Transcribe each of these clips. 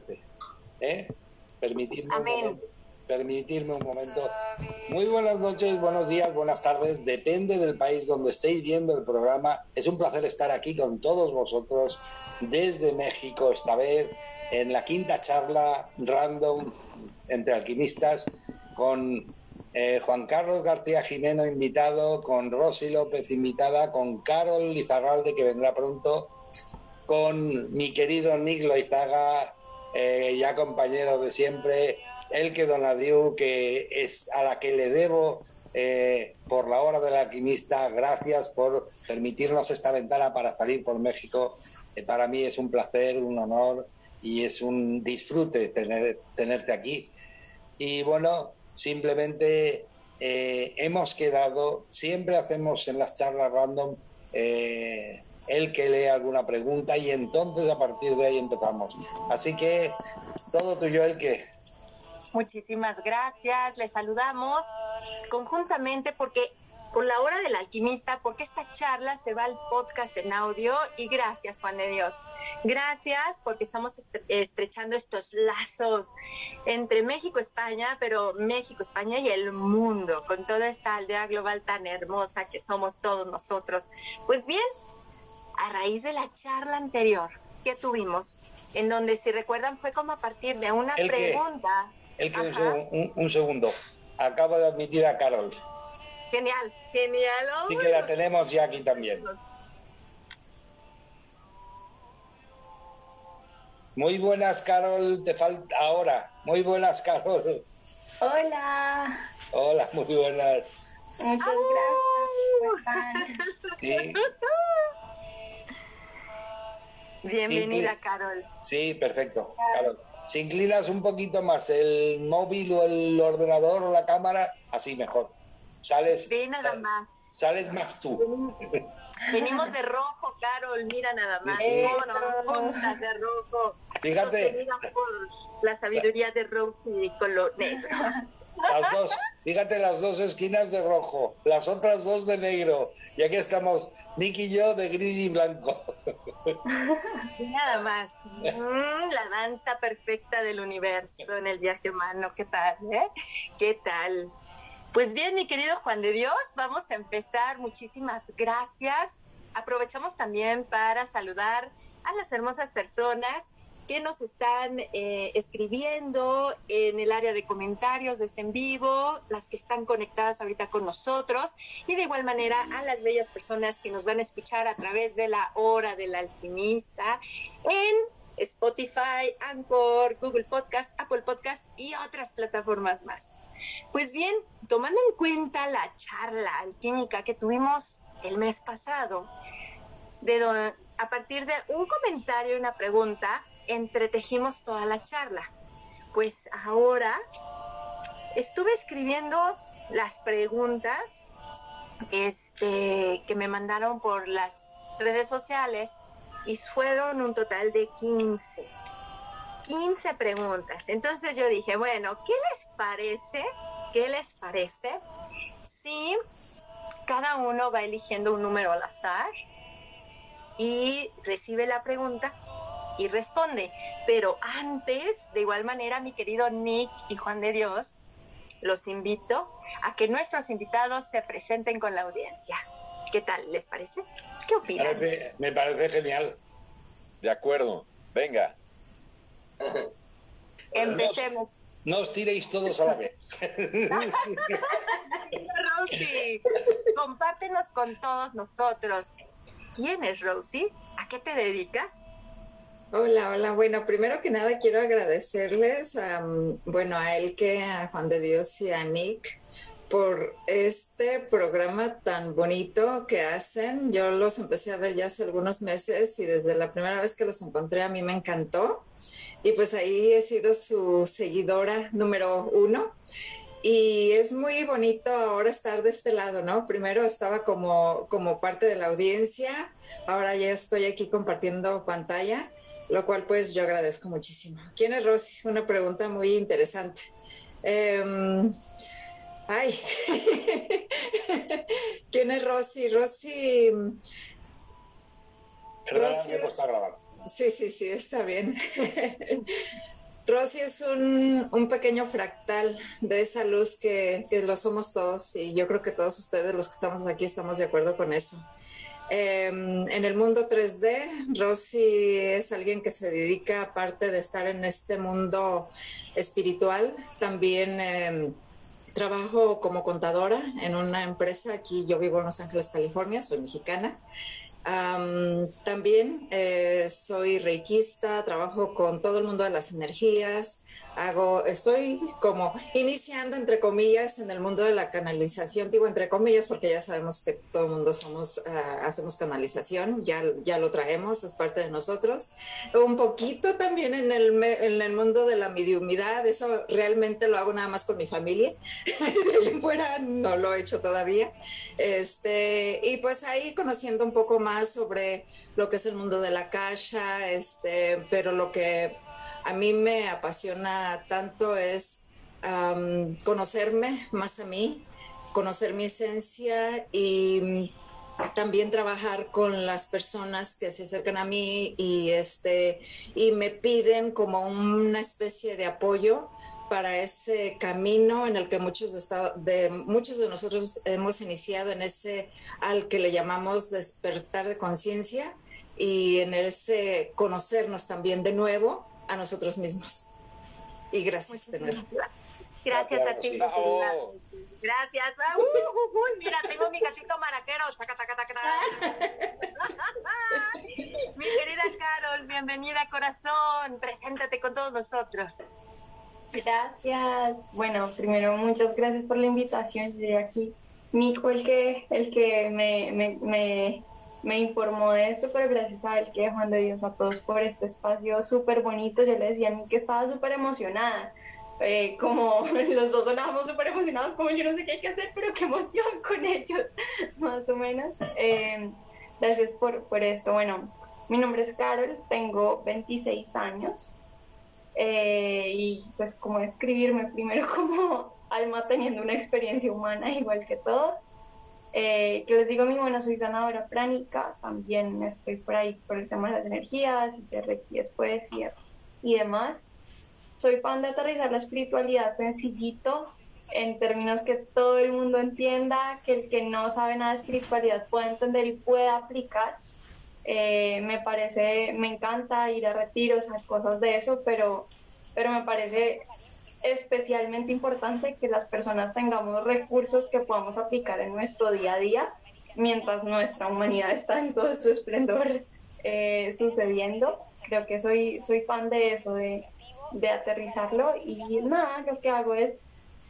¿no? ¿Qué os parece? ¿Eh? Permitirme un, momento, permitirme un momento. Muy buenas noches, buenos días, buenas tardes. Depende del país donde estéis viendo el programa. Es un placer estar aquí con todos vosotros desde México, esta vez en la quinta charla random entre alquimistas con eh, Juan Carlos García Jimeno invitado, con Rosy López invitada, con Carol Lizarralde que vendrá pronto, con mi querido Nick Loizaga, eh, ya compañero de siempre, Elke Donadiu, que es a la que le debo eh, por la hora del alquimista, gracias por permitirnos esta ventana para salir por México. para mí es un placer, un honor y es un disfrute tener, tenerte aquí. Y bueno, simplemente eh, hemos quedado, siempre hacemos en las charlas random eh, el que lee alguna pregunta y entonces a partir de ahí empezamos. Así que todo tuyo, el que. Muchísimas gracias, les saludamos conjuntamente porque con la hora del alquimista, porque esta charla se va al podcast en audio y gracias Juan de Dios. Gracias porque estamos estrechando estos lazos entre México, España, pero México, España y el mundo, con toda esta aldea global tan hermosa que somos todos nosotros. Pues bien, a raíz de la charla anterior que tuvimos, en donde si recuerdan fue como a partir de una pregunta. el que un, un segundo. Acabo de admitir a Carol. Genial, genial. y que la tenemos ya aquí también. Muy buenas, Carol. Te falta ahora. Muy buenas, Carol. Hola. Hola, muy buenas. Muchas gracias. Bienvenida, Carol. Sí, perfecto. Carol. Si inclinas un poquito más el móvil o el ordenador o la cámara, así mejor. Sales. nada más. Sales más tú. Venimos de rojo, Carol, mira nada más. puntas de rojo. Fíjate. por la sabiduría de Rose y color negro. Las dos, fíjate las dos esquinas de rojo, las otras dos de negro. Y aquí estamos, Nick y yo de gris y blanco. Nada más. Mm, la danza perfecta del universo en el viaje humano. ¿Qué tal? Eh? ¿Qué tal? Pues bien, mi querido Juan de Dios, vamos a empezar. Muchísimas gracias. Aprovechamos también para saludar a las hermosas personas que nos están eh, escribiendo en el área de comentarios de este en vivo, las que están conectadas ahorita con nosotros y de igual manera a las bellas personas que nos van a escuchar a través de la hora del alquimista en Spotify, Anchor, Google Podcast, Apple Podcast y otras plataformas más. Pues bien, tomando en cuenta la charla alquímica que tuvimos el mes pasado, de a partir de un comentario y una pregunta, entretejimos toda la charla. Pues ahora estuve escribiendo las preguntas este, que me mandaron por las redes sociales y fueron un total de 15. 15 preguntas. Entonces yo dije, bueno, ¿qué les parece? ¿Qué les parece si cada uno va eligiendo un número al azar y recibe la pregunta y responde? Pero antes, de igual manera, mi querido Nick y Juan de Dios, los invito a que nuestros invitados se presenten con la audiencia. ¿Qué tal? ¿Les parece? ¿Qué opinan? me parece genial. De acuerdo. Venga. Empecemos. No, os tiréis todos a la vez. Rosy, compártenos con todos nosotros. ¿Quién es Rosy? ¿A qué te dedicas? Hola, hola. Bueno, primero que nada quiero agradecerles a, bueno, a Elke, a Juan de Dios y a Nick por este programa tan bonito que hacen. Yo los empecé a ver ya hace algunos meses y desde la primera vez que los encontré a mí me encantó. Y pues ahí he sido su seguidora número uno. Y es muy bonito ahora estar de este lado, ¿no? Primero estaba como, como parte de la audiencia, ahora ya estoy aquí compartiendo pantalla, lo cual pues yo agradezco muchísimo. ¿Quién es Rosy? Una pregunta muy interesante. Em, Ay, ¿quién es Rosy? Rosy. Rosy es... Sí, sí, sí, está bien. Rosy es un, un, pequeño fractal de esa luz que, que, lo somos todos y yo creo que todos ustedes los que estamos aquí estamos de acuerdo con eso. Eh, en el mundo 3D, Rosy es alguien que se dedica, aparte de estar en este mundo espiritual, también eh, trabajo como contadora en una empresa, aquí yo vivo en Los Ángeles, California, soy mexicana. También eh, soy reikista, trabajo con todo el mundo de las energías, hago, estoy como iniciando entre comillas en el mundo de la canalización, digo entre comillas porque ya sabemos que todo el mundo somos, uh, hacemos canalización, ya, ya lo traemos, es parte de nosotros. Un poquito también en el, en el mundo de la mediumidad, eso realmente lo hago nada más con mi familia, de ahí fuera no lo he hecho todavía. Este, y pues ahí conociendo un poco más sobre lo que es el mundo de la caja, este, pero lo que a mí me apasiona tanto es conocerme más a mí, conocer mi esencia y también trabajar con las personas que se acercan a mí y este y me piden como una especie de apoyo para ese camino en el que muchos de, de, muchos de nosotros hemos iniciado en ese al que le llamamos despertar de conciencia y en ese conocernos también de nuevo a nosotros mismos. Y gracias, Gracias, gracias a ti. Gracias. Uh, uh, uh, mira, tengo mi gatito maraquero. mi querida Carol, bienvenida corazón. Preséntate con todos nosotros. Gracias. Bueno, primero muchas gracias por la invitación. de aquí Nico, el que, el que me, me, me me informó de esto, pero gracias a él que Juan de Dios a todos por este espacio súper bonito. Yo le decía a mí que estaba súper emocionada. Eh, como los dos sonábamos súper emocionados, como yo no sé qué hay que hacer, pero qué emoción con ellos, más o menos. Eh, gracias por, por esto. Bueno, mi nombre es Carol, tengo 26 años. Eh, y pues como escribirme primero como alma teniendo una experiencia humana igual que todos. Eh, que les digo, mi bueno, soy sanadora pránica, también estoy por ahí por el tema de las energías, y reiki después y, y demás. Soy fan de aterrizar la espiritualidad sencillito, en términos que todo el mundo entienda, que el que no sabe nada de espiritualidad pueda entender y pueda aplicar. Eh, me parece, me encanta ir a retiros, a cosas de eso, pero, pero me parece especialmente importante que las personas tengamos recursos que podamos aplicar en nuestro día a día mientras nuestra humanidad está en todo su esplendor eh, sucediendo. Creo que soy, soy fan de eso, de, de aterrizarlo y nada, lo que hago es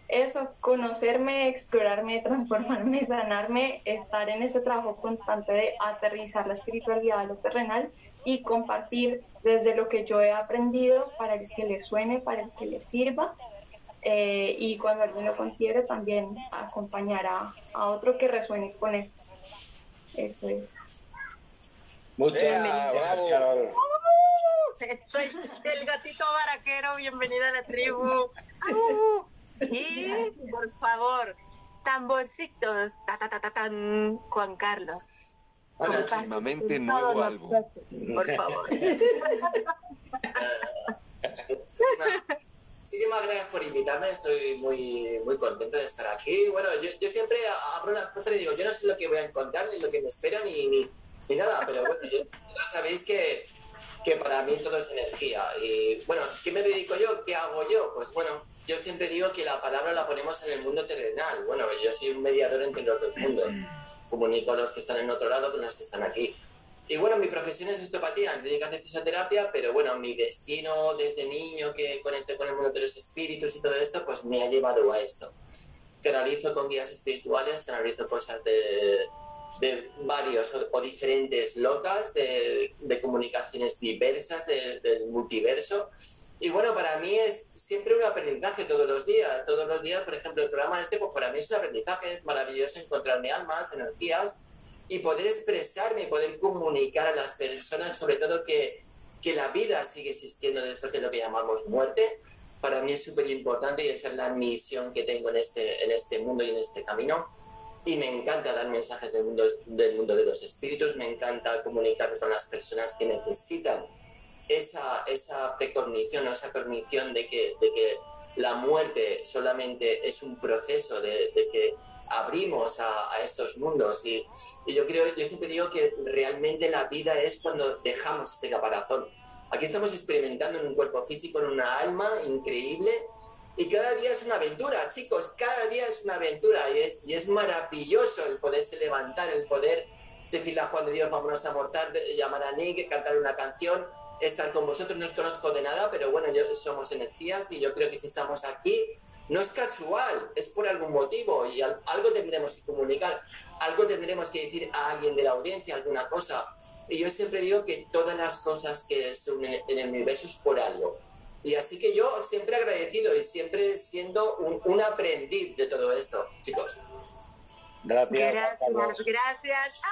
eso, conocerme, explorarme, transformarme, sanarme, estar en ese trabajo constante de aterrizar la espiritualidad a lo terrenal y compartir desde lo que yo he aprendido para el que le suene, para el que le sirva. Eh, y cuando alguien lo considere, también acompañar a, a, otro que resuene con esto. Eso es. Muchas gracias, Carol. Uh, soy el gatito baraquero, bienvenida a la tribu. Uh, y por favor, tamborcitos, ta, ta, ta, ta, tan, Juan Carlos. Próximamente nuevo álbum. Por favor. Muchísimas gracias por invitarme, estoy muy, muy contento de estar aquí. Bueno, yo, yo siempre abro las puertas y digo, yo no sé lo que voy a encontrar, ni lo que me espera, ni, ni, ni nada, pero bueno, ya sabéis que, que para mí todo es energía. Y bueno, ¿qué me dedico yo? ¿Qué hago yo? Pues bueno, yo siempre digo que la palabra la ponemos en el mundo terrenal. Bueno, yo soy un mediador entre los dos mundos comunico a los que están en otro lado con los que están aquí. Y bueno, mi profesión es osteopatía, clínica de fisioterapia, pero bueno, mi destino desde niño que conecté con el mundo de los espíritus y todo esto, pues me ha llevado a esto. Canalizo con guías espirituales, canalizo cosas de, de varios o, diferentes locas, de, de comunicaciones diversas del multiverso y bueno, para mí es siempre un aprendizaje todos los días. Todos los días, por ejemplo, el programa este, pues para mí es un aprendizaje, es maravilloso encontrarme almas, energías y poder expresarme y poder comunicar a las personas, sobre todo que, que la vida sigue existiendo después de lo que llamamos muerte. Para mí es súper importante y esa es la misión que tengo en este, en este mundo y en este camino. Y me encanta dar mensajes del mundo, del mundo de los espíritus, me encanta comunicar con las personas que necesitan esa, esa precognición o esa cognición de que, de que la muerte solamente es un proceso de, que abrimos a, estos mundos y, y, yo creo, yo siempre digo que realmente la vida es cuando dejamos este caparazón. Aquí estamos experimentando en un cuerpo físico, en una alma increíble y cada día es una aventura, chicos, cada día es una aventura y es, y es maravilloso el poderse levantar, el poder decirle a Juan de Dios, vámonos a mortar, llamar a Nick, cantar una canción, estar con vosotros. No os conozco de nada, pero bueno, yo, somos energías y yo creo que si estamos aquí, no es casual, es por algún motivo y algo tendremos que comunicar, algo tendremos que decir a alguien de la audiencia, alguna cosa. Y yo siempre digo que todas las cosas que se unen en el universo es por algo. Y así que yo siempre agradecido y siempre siendo un, aprendiz de todo esto, chicos. Gracias. Gracias. gracias.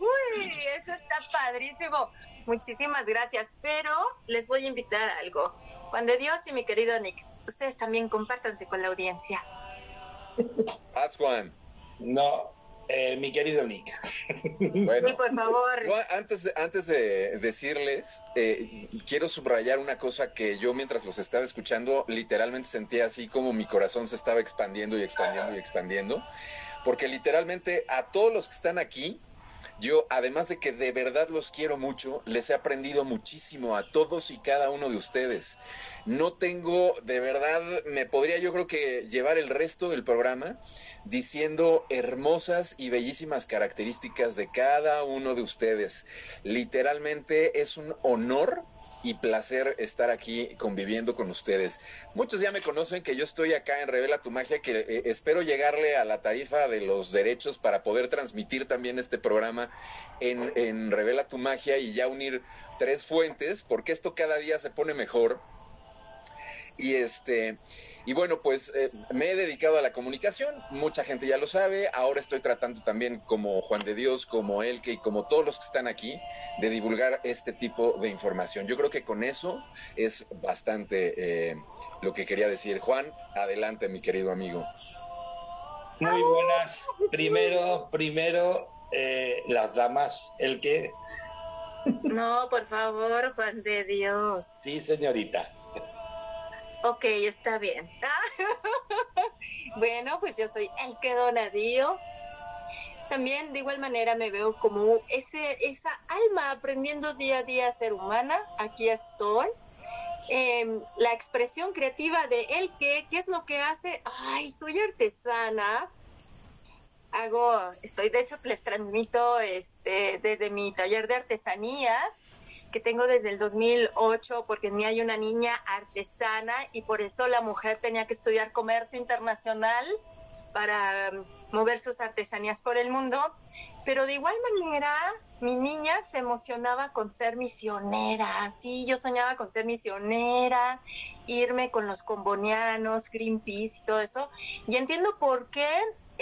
uy, eso está padrísimo. Muchísimas gracias. Pero les voy a invitar a algo. Juan de Dios y mi querido Nick, ustedes también compártanse con la audiencia. Haz Juan. No, eh, mi querido Nick. Bueno, por favor. antes, antes de decirles, eh, quiero subrayar una cosa que yo mientras los estaba escuchando, literalmente sentía así como mi corazón se estaba expandiendo y expandiendo y expandiendo, porque literalmente a todos los que están aquí, yo, además de que de verdad los quiero mucho, les he aprendido muchísimo a todos y cada uno de ustedes. No tengo, de verdad, me podría yo creo que llevar el resto del programa diciendo hermosas y bellísimas características de cada uno de ustedes. Literalmente es un honor y placer estar aquí conviviendo con ustedes. Muchos ya me conocen que yo estoy acá en Revela tu Magia, que eh, espero llegarle a la tarifa de los derechos para poder transmitir también este programa en, en Revela tu Magia y ya unir tres fuentes, porque esto cada día se pone mejor. Y este, y bueno, pues eh, me he dedicado a la comunicación, mucha gente ya lo sabe, ahora estoy tratando también como Juan de Dios, como Elke y como todos los que están aquí, de divulgar este tipo de información. Yo creo que con eso es bastante eh, lo que quería decir. Juan, adelante mi querido amigo. Muy buenas. Primero, primero, eh, las damas, el que... No, por favor, Juan de Dios. Sí, señorita. Ok, está bien. bueno, pues yo soy el que donadío. También de igual manera me veo como ese, esa alma aprendiendo día a día a ser humana. Aquí estoy. Em, la expresión creativa de el que, ¿qué es lo que hace? Ay, soy artesana. Hago, estoy, de hecho, les transmito este, desde mi taller de artesanías que tengo desde el 2008, porque en mí hay una niña artesana y por eso la mujer tenía que estudiar comercio internacional para um, mover sus artesanías por el mundo. Pero de igual manera, mi niña se emocionaba con ser misionera. Sí, yo soñaba con ser misionera, irme con los combonianos, Greenpeace y todo eso. Y entiendo por qué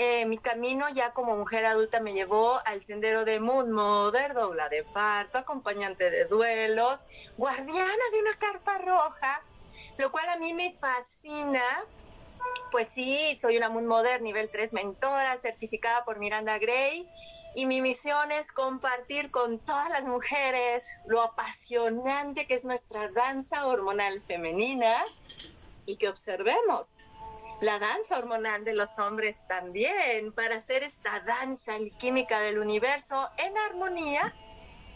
eh, mi camino ya como mujer adulta me llevó al sendero de Mood Mother, dobla de parto, acompañante de duelos, guardiana de una carpa roja, lo cual a mí me fascina. Pues sí, soy una Mood Mother nivel 3 mentora, certificada por Miranda Gray, y mi misión es compartir con todas las mujeres lo apasionante que es nuestra danza hormonal femenina y que observemos la danza hormonal de los hombres también, para hacer esta danza química del universo en armonía,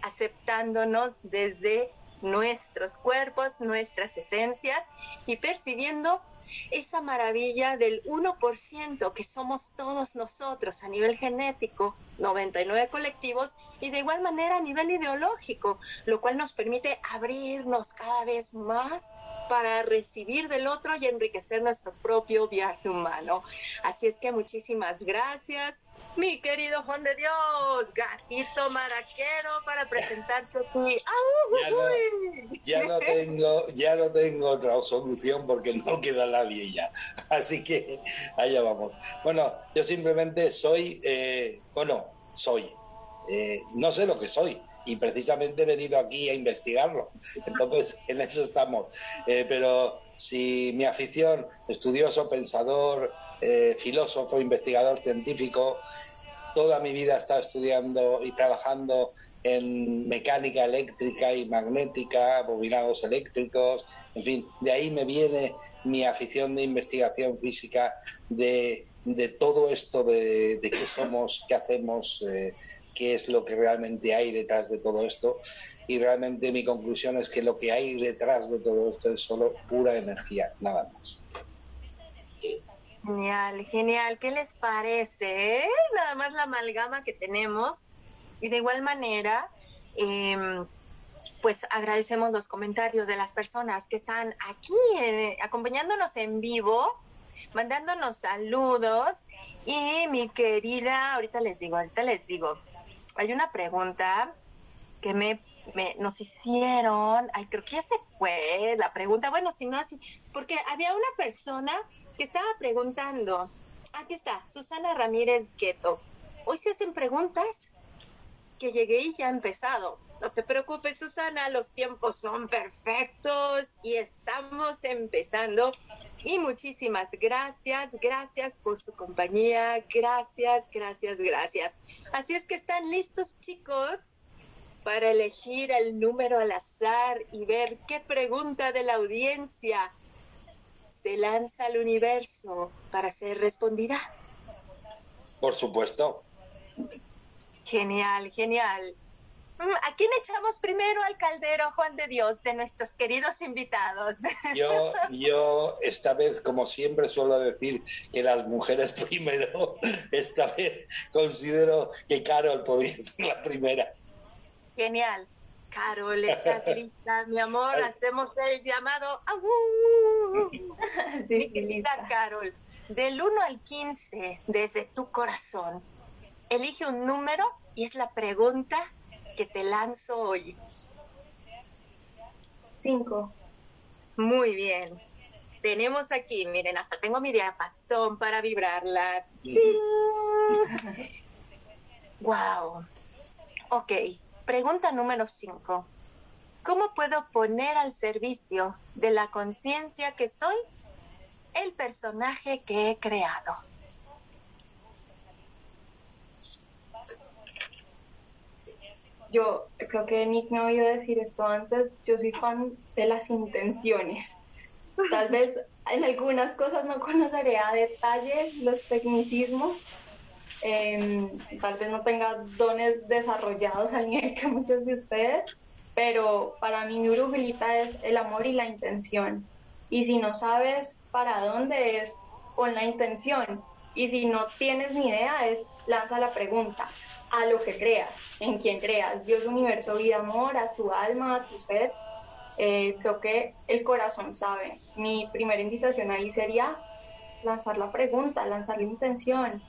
aceptándonos desde nuestros cuerpos, nuestras esencias y percibiendo esa maravilla del 1% que somos todos nosotros a nivel genético, 99 colectivos y de igual manera a nivel ideológico, lo cual nos permite abrirnos cada vez más para recibir del otro y enriquecer nuestro propio viaje humano. Así es que muchísimas gracias, mi querido Juan de Dios, gatito maraquero, para presentarte aquí. Ya no, tengo, ya no tengo otra solución porque no queda la vieja. Así que allá vamos. Bueno, yo simplemente soy, eh, bueno, soy. Eh, no sé lo que soy y precisamente he venido aquí a investigarlo. Entonces, en eso estamos. Eh, pero si mi afición, estudioso, pensador, eh, filósofo, investigador científico, toda mi vida he estado estudiando y trabajando en mecánica eléctrica y magnética, bobinados eléctricos, en fin, de ahí me viene mi afición de investigación física, de, todo esto de, qué somos, qué hacemos, eh, qué es lo que realmente hay detrás de todo esto. Y realmente mi conclusión es que lo que hay detrás de todo esto es solo pura energía, nada más. Genial, genial. ¿Qué les parece? Eh? Nada más la amalgama que tenemos. Y de igual manera, em, pues agradecemos los comentarios de las personas que están aquí eh, acompañándonos en vivo, mandándonos saludos. Y mi querida, ahorita les digo, ahorita les digo, hay una pregunta que me nos hicieron, ay, creo que ya se fue la pregunta, bueno, si no así, porque había una persona que estaba preguntando, aquí está, Susana Ramírez Gueto, hoy se hacen preguntas que llegué y ya ha empezado. No te preocupes, Susana, los tiempos son perfectos y estamos empezando. Y muchísimas gracias, gracias por su compañía, gracias, gracias, gracias. Así es que están listos, chicos para elegir el número al azar y ver qué pregunta de la audiencia se lanza al universo para ser respondida. Por supuesto. Genial, genial. Mm, ¿A quién echamos primero al caldero, Juan de Dios, de nuestros queridos invitados? Yo, yo esta vez, como siempre suelo decir, que las mujeres primero, esta vez considero que Carol podría ser la primera. Genial. Carol, estás lista, mi amor. Hacemos el llamado. Sí, lista, Carol. Del 1 al 15, desde tu corazón, elige un número y es la pregunta que te lanzo hoy. Cinco. Muy bien. Tenemos aquí, miren, hasta tengo mi diapasón para vibrarla. wow. Ok, Pregunta número 5. ¿Cómo puedo poner al servicio de la conciencia que soy el personaje que he creado? Yo creo que Nick me ha oído decir esto antes, yo soy fan de las intenciones. Tal vez en algunas cosas no conoceré a detalle los tecnicismos, Em, tal vez no tenga dones desarrollados al nivel que muchos de ustedes, pero para mí mi brujilita es el amor y la intención. Y si no sabes para dónde es, con la intención. Y si no tienes ni idea, es lanza la pregunta a lo que creas, en quien creas. Dios, universo, vida, amor, a tu alma, a tu ser. Eh, creo que el corazón sabe. Mi primera invitación ahí sería lanzar la pregunta, lanzar la intención,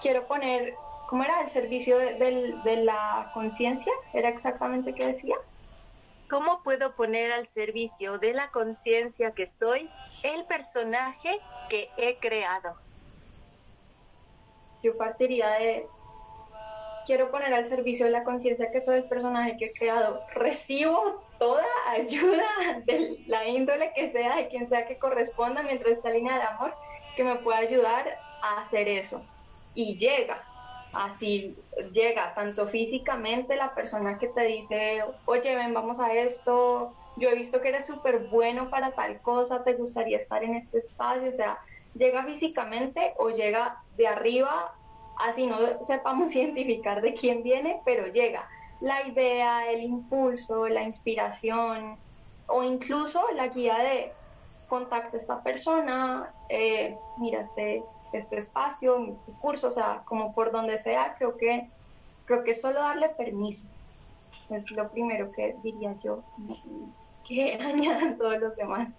quiero poner, ¿cómo era? El servicio de, la conciencia, ¿era exactamente qué decía? ¿Cómo puedo poner al servicio de la conciencia que soy el personaje que he creado? Yo partiría de, quiero poner al servicio de la conciencia que soy el personaje que he creado. Recibo toda ayuda de la índole que sea, de quien sea que corresponda, mientras esta línea de amor, que me pueda ayudar a hacer eso y llega. Así llega tanto físicamente la persona que te dice, oye, ven, vamos a esto, yo he visto que eres súper bueno para tal cosa, te gustaría estar en este espacio, o sea, llega físicamente o llega de arriba, así no sepamos identificar de quién viene, pero llega. La idea, el impulso, la inspiración o incluso la guía de contacta a esta persona, eh, mira, este este espacio, mi curso, o sea, como por donde sea, creo que, creo que solo darle permiso es lo primero que diría yo, que añadan todos los demás.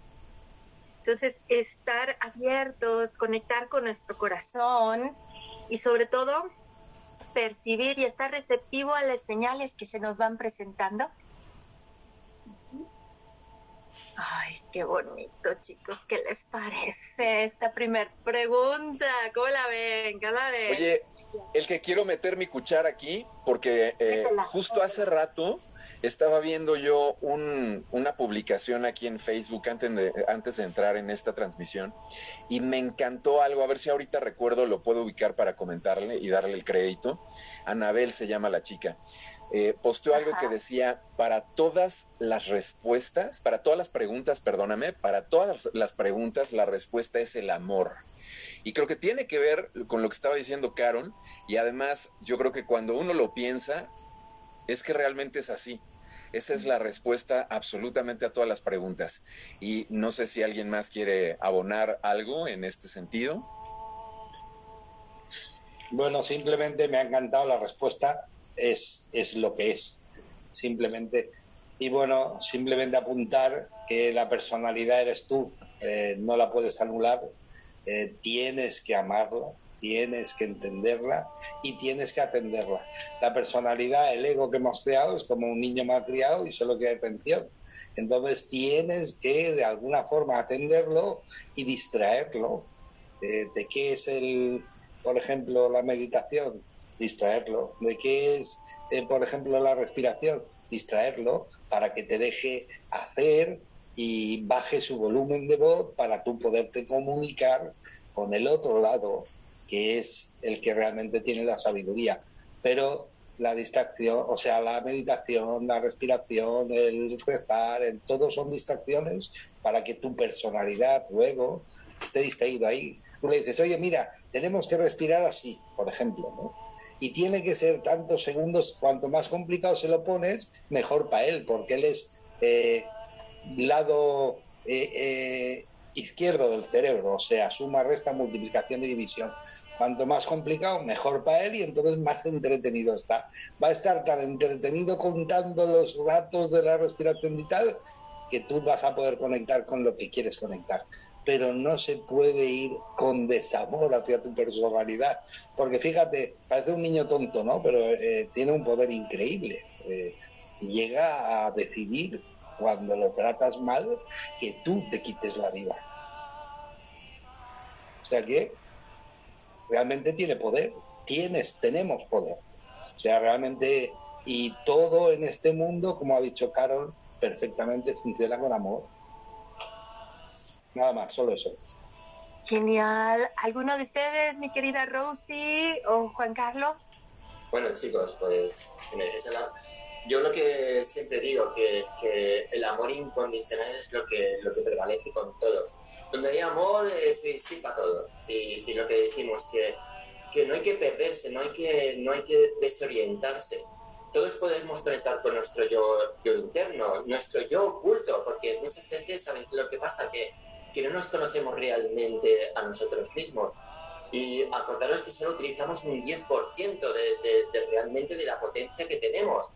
Entonces, estar abiertos, conectar con nuestro corazón y sobre todo percibir y estar receptivo a las señales que se nos van presentando. Ay, qué bonito, chicos. ¿Qué les parece esta primer pregunta? ¿Cómo la ven? ¿Cómo la ven? Oye, el que quiero meter mi cuchara aquí, porque eh, justo hace rato estaba viendo yo una publicación aquí en Facebook antes de, antes de entrar en esta transmisión y me encantó algo, a ver si ahorita recuerdo, lo puedo ubicar para comentarle y darle el crédito. Anabel se llama la chica eh, posteó algo que decía, para todas las respuestas, para todas las preguntas, perdóname, para todas las preguntas la respuesta es el amor. Y creo que tiene que ver con lo que estaba diciendo Caron, y además yo creo que cuando uno lo piensa, es que realmente es así. Esa es la respuesta absolutamente a todas las preguntas. Y no sé si alguien más quiere abonar algo en este sentido. Bueno, simplemente me ha encantado la respuesta es, es lo que es, simplemente. Y bueno, simplemente apuntar que la personalidad eres tú, eh, no la puedes anular, eh, tienes que amarla, tienes que entenderla y tienes que atenderla. La personalidad, el ego que hemos creado es como un niño mal criado y solo quiere atención. Entonces tienes que de alguna forma atenderlo y distraerlo. Eh, ¿De qué es el, por ejemplo, la meditación? Distraerlo. ¿De qué es, eh, por ejemplo, la respiración? Distraerlo para que te deje hacer y baje su volumen de voz para tú poderte comunicar con el otro lado, que es el que realmente tiene la sabiduría. Pero la distracción, o sea, la meditación, la respiración, el rezar, el, todos son distracciones para que tu personalidad luego esté distraído ahí. Tú le dices, oye, mira, tenemos que respirar así, por ejemplo, ¿no? Y tiene que ser tantos segundos, cuanto más complicado se lo pones, mejor para él, porque él es eh, lado eh, eh, izquierdo del cerebro, o sea, suma, resta, multiplicación y división. Cuanto más complicado, mejor para él y entonces más entretenido está. Va a estar tan entretenido contando los ratos de la respiración vital que tú vas a poder conectar con lo que quieres conectar pero no se puede ir con desamor hacia tu personalidad. Porque fíjate, parece un niño tonto, ¿no? Pero eh, tiene un poder increíble. Eh, llega a decidir cuando lo tratas mal que tú te quites la vida. O sea que realmente tiene poder. Tienes, tenemos poder. O sea, realmente, y todo en este mundo, como ha dicho Carol, perfectamente funciona con amor Nada más, solo eso. Genial. ¿Alguno de ustedes, mi querida Rosy o Juan Carlos? Bueno, chicos, pues yo lo que siempre digo, que, que, el amor incondicional es lo que, lo que prevalece con todo. Donde hay amor, es sí para todo. Y, lo que decimos, que, que no hay que perderse, no hay que, no hay que desorientarse. Todos podemos conectar con nuestro yo, yo interno, nuestro yo oculto, porque muchas veces, ¿saben lo que pasa? Que que no nos conocemos realmente a nosotros mismos. Y acordaros que solo utilizamos un 10% de, realmente de la potencia que tenemos,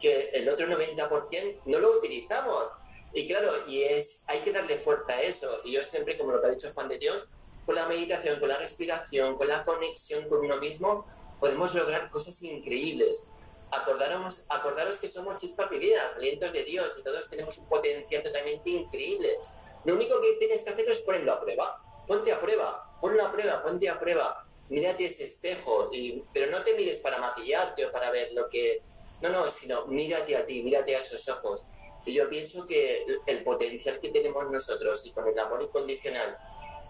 que el otro 90% no lo utilizamos. Y claro, y es, hay que darle fuerza a eso. Y yo siempre, como lo que ha dicho Juan de Dios, con la meditación, con la respiración, con la conexión con uno mismo, podemos lograr cosas increíbles. Acordaros, acordaros que somos chispas vividas, alientos de Dios, y todos tenemos un potencial totalmente increíble. Lo único que tienes que hacer es ponerlo a prueba. Ponte a prueba, ponlo a prueba, ponte a prueba. Mírate ese espejo, y, pero no te mires para maquillarte o para ver lo que... No, no, sino mírate a ti, mírate a esos ojos. Y yo pienso que el potencial que tenemos nosotros y con el amor incondicional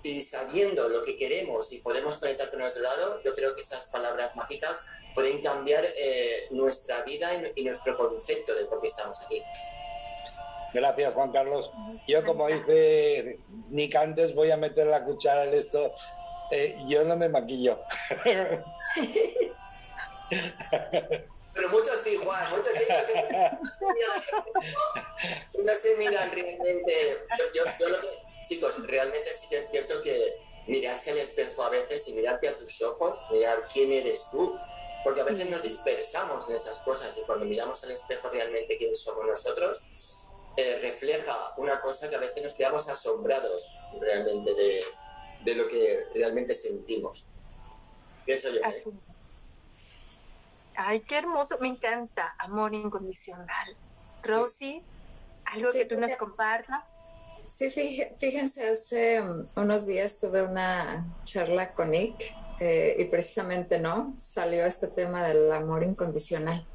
y sabiendo lo que queremos y podemos conectar con el otro lado, yo creo que esas palabras mágicas pueden cambiar eh, nuestra vida y, y nuestro concepto de por qué estamos aquí. Gracias, Juan Carlos. Yo, como dice Nick antes, voy a meter la cuchara en esto. Eh, yo no me maquillo. Pero muchos sí, Juan, muchos sí. No se, miran realmente. Yo, lo que, chicos, realmente sí que es cierto que mirarse al espejo a veces y mirarte a tus ojos, mirar quién eres tú, porque a veces nos dispersamos en esas cosas y cuando miramos al espejo realmente quién somos nosotros, eh, refleja una cosa que a veces nos quedamos asombrados realmente de, lo que realmente sentimos. Pienso yo. Ay, qué hermoso, me encanta, amor incondicional. Rosy, algo que tú nos compartas. Sí, fíjense, hace um, unos días tuve una charla con Nick eh, y precisamente no, salió este tema del amor incondicional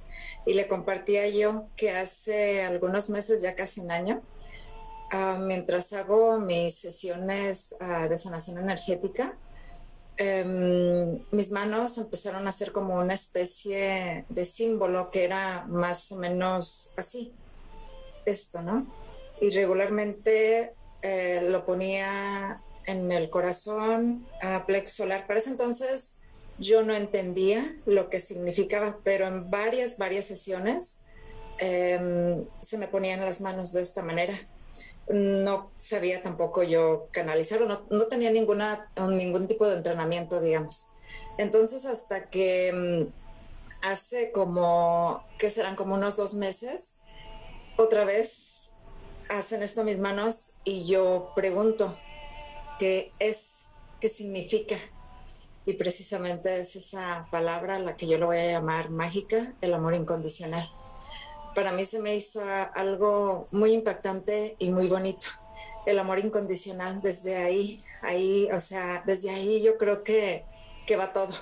y le compartía yo que hace algunos meses, ya casi un año, ah, mientras hago mis sesiones ah, de sanación energética, em, mis manos empezaron a ser como una especie de símbolo que era más o menos así, esto, ¿no? Y regularmente eh, lo ponía en el corazón, a plexo solar. Para ese entonces yo no entendía lo que significaba, pero en varias, varias sesiones em, se me ponían las manos de esta manera. No sabía tampoco yo canalizarlo, no, no tenía ninguna, ningún tipo de entrenamiento, digamos. Entonces, hasta que em, hace como, que serán como unos dos meses, otra vez hacen esto mis manos y yo pregunto, ¿qué es? ¿Qué significa? Y precisamente es esa palabra la que yo lo voy a llamar mágica, el amor incondicional. Para mí se me hizo algo muy impactante y muy bonito. El amor incondicional, desde ahí, ahí, o sea, desde ahí yo creo que, que va todo.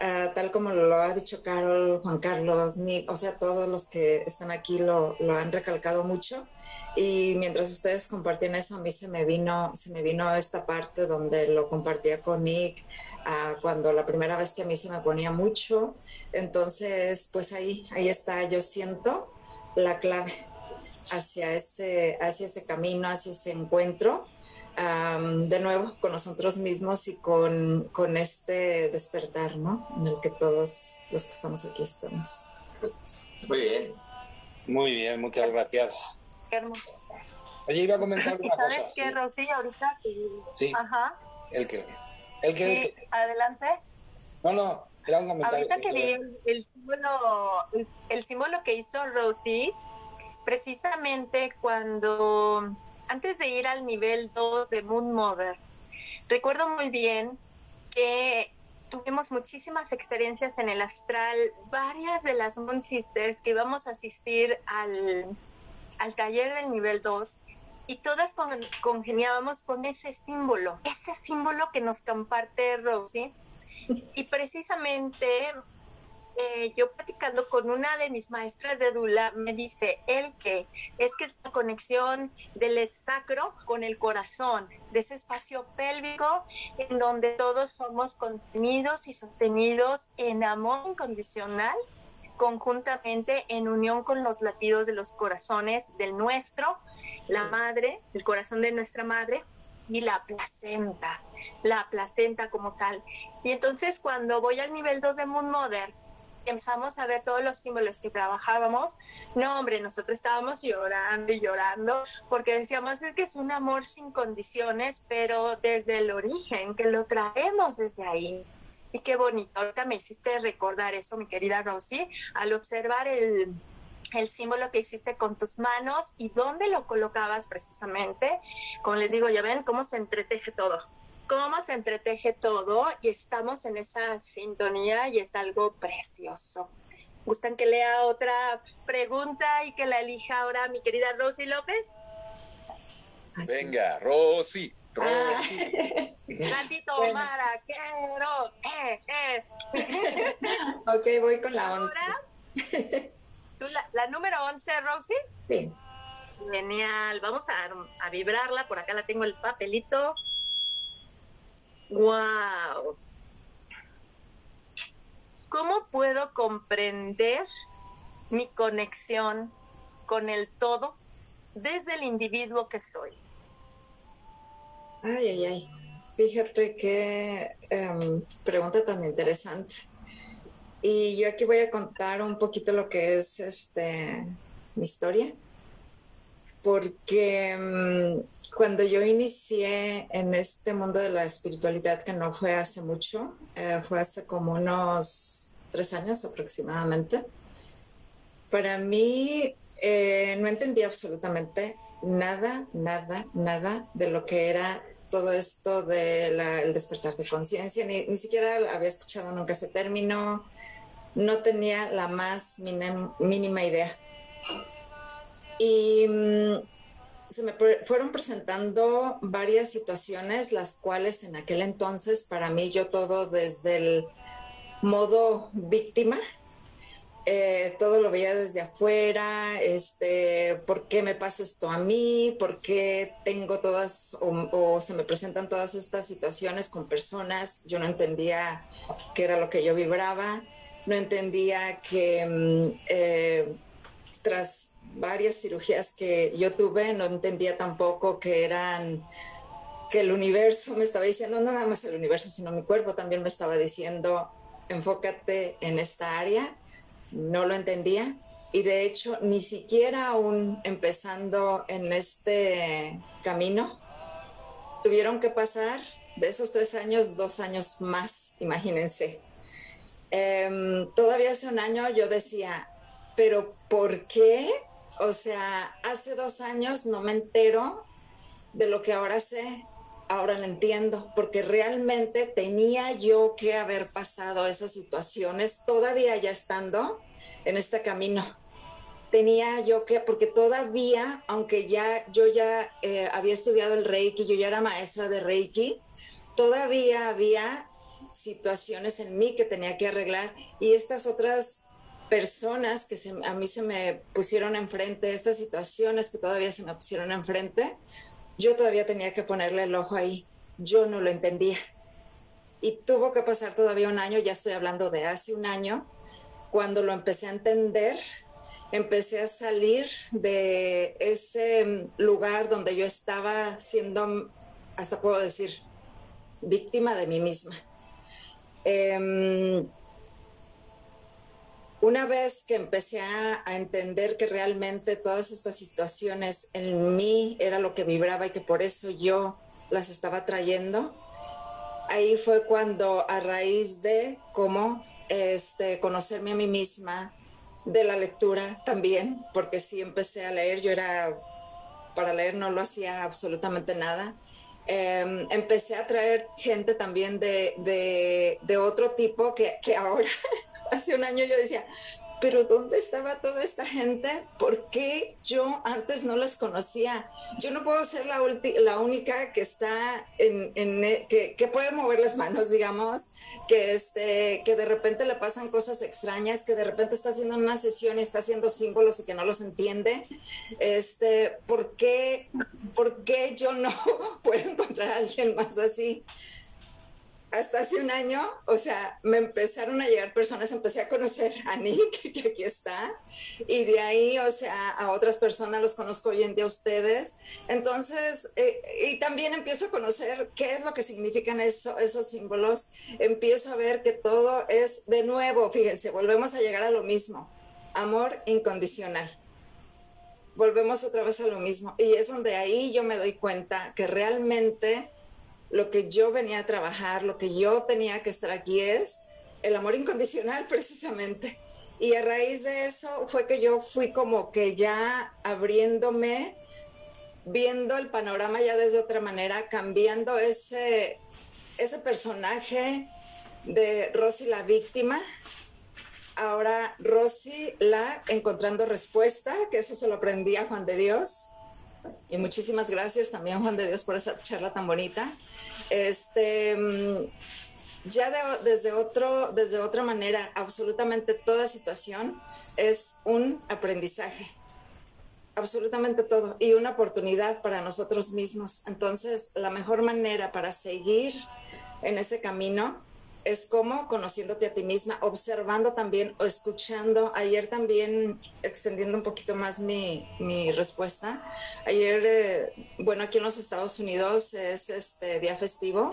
Ah, tal como lo ha dicho Carol, Juan Carlos, Nick, o sea, todos los que están aquí lo, han recalcado mucho. Y mientras ustedes compartían eso, a mí se me vino, se me vino esta parte donde lo compartía con Nick, cuando la primera vez que a mí se me ponía mucho. Entonces, pues ahí, ahí está, yo siento la clave hacia ese, hacia ese camino, hacia ese encuentro. De nuevo con nosotros mismos y con, con, este despertar, ¿no? En el que todos los que estamos aquí estamos. Muy bien. Muy bien, muchas gracias. Qué hermoso. Oye, iba a comentar una ¿Sabes cosa. qué, Rosy? Ahorita Sí. Ajá. El que, el que, el Sí, que- adelante. no, no, era un comentario. Ahorita que vi el, el símbolo, el, el símbolo que hizo Rosy, precisamente cuando, antes de ir al nivel 2 de Moon Mother, recuerdo muy bien que tuvimos muchísimas experiencias en el astral, varias de las Moon Sisters que íbamos a asistir al, al taller del nivel 2 y todas con- congeniábamos con ese símbolo, ese símbolo que nos comparte Rosy. Y precisamente eh, yo platicando con una de mis maestras de Dula, me dice, el que es que es la conexión del sacro con el corazón, de ese espacio pélvico en donde todos somos contenidos y sostenidos en amor incondicional conjuntamente en unión con los latidos de los corazones del nuestro, la madre, el corazón de nuestra madre y la placenta, la placenta como tal. Y entonces cuando voy al nivel 2 de Moon Mother, empezamos a ver todos los símbolos que trabajábamos, no hombre, nosotros estábamos llorando y llorando porque decíamos es que es un amor sin condiciones, pero desde el origen, que lo traemos desde ahí. Y qué bonito, ahorita me hiciste recordar eso, mi querida Rosy, al observar el, el símbolo que hiciste con tus manos y dónde lo colocabas precisamente. Como les digo, ya ven cómo se entreteje todo cómo se entreteje todo y estamos en esa sintonía y es algo precioso. ¿Gustan que lea otra pregunta y que la elija ahora mi querida Rosy López? Así. Venga, Rosy, Rosy. Ah. Tantito, Bueno. Mara, quiero. Eh, eh. Ok, voy con la once. Ahora, ¿tú la, la número 11, Rosy. Sí. Genial, vamos a, a vibrarla, por acá la tengo el papelito. Wow. ¿Cómo puedo comprender mi conexión con el todo desde el individuo que soy? Ay, ay, ay. Fíjate qué em, pregunta tan interesante. Y yo aquí voy a contar un poquito lo que es este mi historia. Porque em, cuando yo inicié en este mundo de la espiritualidad, que no fue hace mucho, eh, fue hace como unos tres años aproximadamente, para mí eh, no entendía absolutamente nada, nada, nada de lo que era todo esto del despertar de conciencia, ni, ni, siquiera había escuchado nunca ese término, no tenía la más mínima idea. Y mmm, se me fueron presentando varias situaciones, las cuales en aquel entonces para mí yo todo desde el modo víctima, eh, todo lo veía desde afuera, este, ¿por qué me pasa esto a mí? ¿Por qué tengo todas o, se me presentan todas estas situaciones con personas? Yo no entendía qué era lo que yo vibraba, no entendía que mm, eh, tras varias cirugías que yo tuve, no entendía tampoco que eran que el universo me estaba diciendo, no nada más el universo, sino mi cuerpo también me estaba diciendo, enfócate en esta área no lo entendía y de hecho ni siquiera aún empezando en este camino tuvieron que pasar de esos tres años dos años más, imagínense. Em, todavía hace un año yo decía, pero ¿por qué? O sea, hace dos años no me entero de lo que ahora sé, ahora lo entiendo, porque realmente tenía yo que haber pasado esas situaciones todavía ya estando en este camino. Tenía yo que, porque todavía, aunque ya yo ya eh, había estudiado el Reiki, yo ya era maestra de Reiki, todavía había situaciones en mí que tenía que arreglar y estas otras personas que a mí se me pusieron enfrente, estas situaciones que todavía se me pusieron enfrente, yo todavía tenía que ponerle el ojo ahí. Yo no lo entendía. Y tuvo que pasar todavía un año, ya estoy hablando de hace un año, cuando lo empecé a entender, empecé a salir de ese lugar donde yo estaba siendo, hasta puedo decir, víctima de mí misma. Em, una vez que empecé a, entender que realmente todas estas situaciones en mí era lo que vibraba y que por eso yo las estaba trayendo, ahí fue cuando a raíz de cómo este, conocerme a mí misma, de la lectura también, porque sí empecé a leer, yo era, para leer no lo hacía absolutamente nada. Em, empecé a traer gente también de, de, otro tipo que, que ahora hace un año yo decía, pero ¿dónde estaba toda esta gente? ¿Por qué yo antes no las conocía? Yo no puedo ser la, única que está en, en que, que, puede mover las manos, digamos, que, este, que de repente le pasan cosas extrañas, que de repente está haciendo una sesión y está haciendo símbolos y que no los entiende. Este, ¿por, qué, ¿Por qué yo no puedo encontrar a alguien más así? Hasta hace un año, o sea, me empezaron a llegar personas, empecé a conocer a Nick, que aquí está, y de ahí, o sea, a otras personas los conozco hoy en día ustedes. Entonces, eh, y también empiezo a conocer qué es lo que significan eso, esos símbolos. Empiezo a ver que todo es de nuevo, fíjense, volvemos a llegar a lo mismo, amor incondicional. Volvemos otra vez a lo mismo. Y es donde ahí yo me doy cuenta que realmente lo que yo venía a trabajar, lo que yo tenía que estar aquí es el amor incondicional precisamente. Y a raíz de eso fue que yo fui como que ya abriéndome, viendo el panorama ya desde otra manera, cambiando ese, ese personaje de Rosy la víctima. Ahora Rosy la encontrando respuesta, que eso se lo aprendí a Juan de Dios. Y muchísimas gracias también Juan de Dios por esa charla tan bonita. Este, mm, ya desde, otro, desde otra manera, absolutamente toda situación es un aprendizaje, absolutamente todo, y una oportunidad para nosotros mismos. Entonces, la mejor manera para seguir en ese camino es como conociéndote a ti misma, observando también o escuchando. Ayer también, extendiendo un poquito más mi, mi respuesta, ayer, eh, bueno, aquí en los Estados Unidos es este día festivo.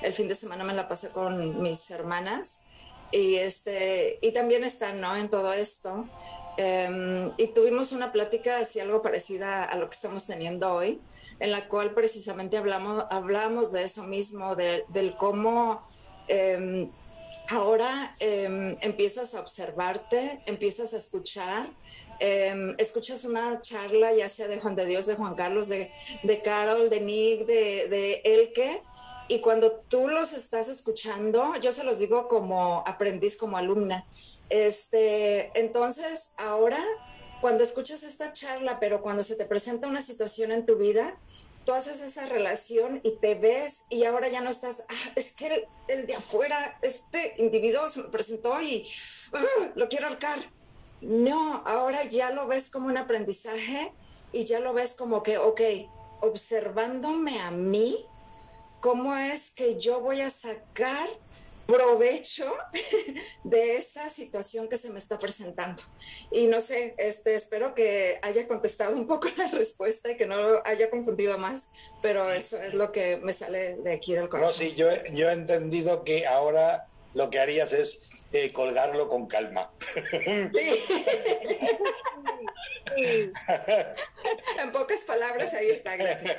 El fin de semana me la pasé con mis hermanas y, este, y también están, ¿no? En todo esto. Em, y tuvimos una plática así algo parecida a lo que estamos teniendo hoy, en la cual precisamente hablamos, hablamos de eso mismo, de, del cómo Em, ahora em, empiezas a observarte, empiezas a escuchar, em, escuchas una charla ya sea de Juan de Dios, de Juan Carlos, de, de Carol, de Nick, de, de Elke, y cuando tú los estás escuchando, yo se los digo como aprendiz, como alumna, este, entonces ahora cuando escuchas esta charla, pero cuando se te presenta una situación en tu vida, tú haces esa relación y te ves y ahora ya no estás, ah, es que el, de afuera, este individuo se me presentó y ah, lo quiero ahorcar. no, ahora ya lo ves como un aprendizaje y ya lo ves como que, ok, observándome a mí, ¿cómo es que yo voy a sacar provecho de esa situación que se me está presentando. Y no sé, este, espero que haya contestado un poco la respuesta y que no haya confundido más, pero eso es lo que me sale de aquí del corazón. No, sí, yo, yo he entendido que ahora lo que harías es eh, colgarlo con calma. Sí. en pocas palabras, ahí está, gracias.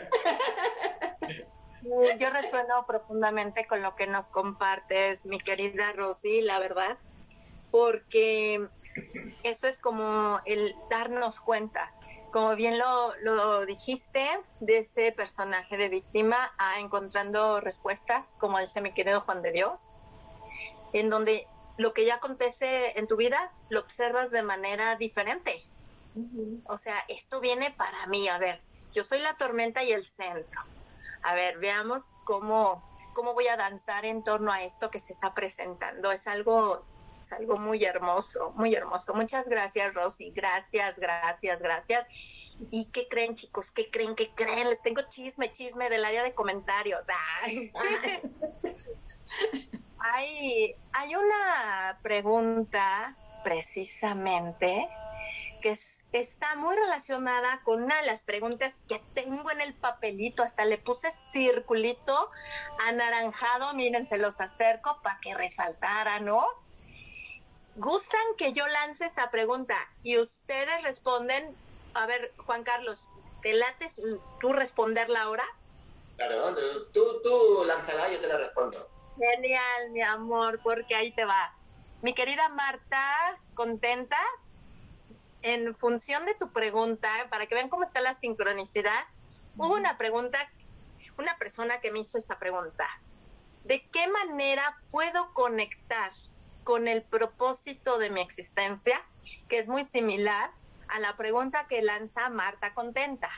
Yo resueno profundamente con lo que nos compartes, mi querida Rosy, la verdad, porque eso es como el darnos cuenta, como bien lo, lo dijiste, de ese personaje de víctima a encontrando respuestas, como dice mi querido Juan de Dios, en donde lo que ya acontece en tu vida lo observas de manera diferente. O sea, esto viene para mí, a ver, yo soy la tormenta y el centro a ver, veamos cómo, cómo voy a danzar en torno a esto que se está presentando. Es algo, es algo muy hermoso, muy hermoso. Muchas gracias, Rosy. Gracias, gracias, gracias. ¿Y qué creen, chicos? ¿Qué creen? ¿Qué creen? Les tengo chisme, chisme del área de comentarios. hay, hay una pregunta precisamente que está muy relacionada con una de las preguntas que tengo en el papelito. Hasta le puse circulito anaranjado, miren, se los acerco para que resaltara, ¿no? ¿Gustan que yo lance esta pregunta y ustedes responden? A ver, Juan Carlos, ¿te lates tú responderla ahora? Claro, tú, tú lánzala, yo te la respondo. Genial, mi amor, porque ahí te va. Mi querida Marta, ¿contenta? En función de tu pregunta, para que vean cómo está la sincronicidad, hubo una pregunta, una persona que me hizo esta pregunta. ¿De qué manera puedo conectar con el propósito de mi existencia? Que es muy similar a la pregunta que lanza Marta Contenta.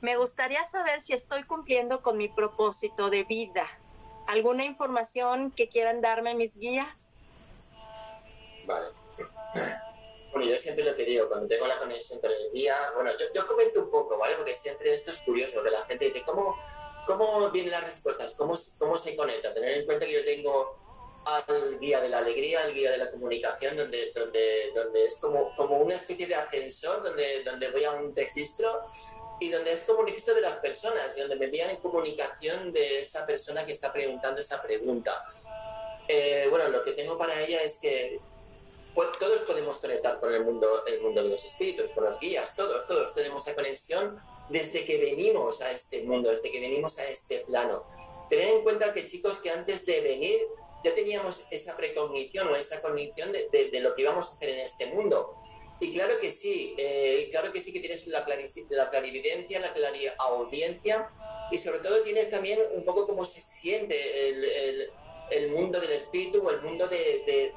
Me gustaría saber si estoy cumpliendo con mi propósito de vida. ¿Alguna información que quieran darme mis guías? Vale. Bueno, yo siempre lo que digo, cuando tengo la conexión con el guía, bueno, yo, comento un poco, ¿vale? Porque siempre esto es curioso, que la gente dice, ¿cómo, cómo vienen las respuestas? ¿Cómo, ¿Cómo se conecta? Tener en cuenta que yo tengo al guía de la alegría, al guía de la comunicación, donde, donde, donde es como, como una especie de ascensor, donde, donde voy a un registro y donde es como un registro de las personas, y donde me envían en comunicación de esa persona que está preguntando esa pregunta. Eh, bueno, lo que tengo para ella es que todos podemos conectar con el mundo, el mundo de los espíritus, con los guías, todos, todos tenemos esa conexión desde que venimos a este mundo, desde que venimos a este plano. Tener en cuenta que chicos, que antes de venir ya teníamos esa precognición o esa cognición de, lo que íbamos a hacer en este mundo. Y claro que sí, eh, claro que sí que tienes la, la clarividencia, la clariaudiencia y sobre todo tienes también un poco cómo se siente el mundo del espíritu o el mundo de,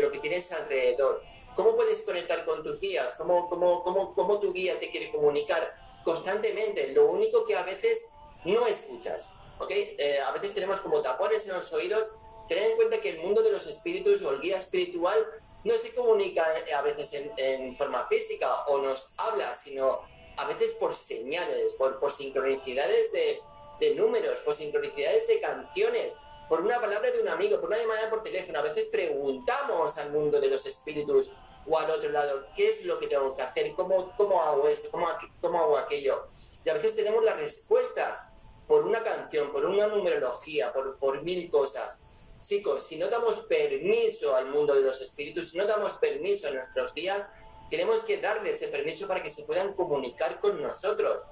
lo que tienes alrededor. ¿Cómo puedes conectar con tus guías? ¿Cómo, cómo, cómo, cómo tu guía te quiere comunicar? Constantemente. Lo único que a veces no escuchas. ¿ok? Eh, a veces tenemos como tapones en los oídos. Tener en cuenta que el mundo de los espíritus o el guía espiritual no se comunica a veces en, forma física o nos habla, sino a veces por señales, por, por sincronicidades de, de números, por sincronicidades de canciones por una palabra de un amigo, por una llamada por teléfono. A veces preguntamos al mundo de los espíritus o al otro lado, ¿qué es lo que tengo que hacer? ¿Cómo, cómo hago esto? ¿Cómo, ¿Cómo hago aquello? Y a veces tenemos las respuestas por una canción, por una numerología, por, por mil cosas. Chicos, si no damos permiso al mundo de los espíritus, si no damos permiso a nuestros días, tenemos que darles ese permiso para que se puedan comunicar con nosotros.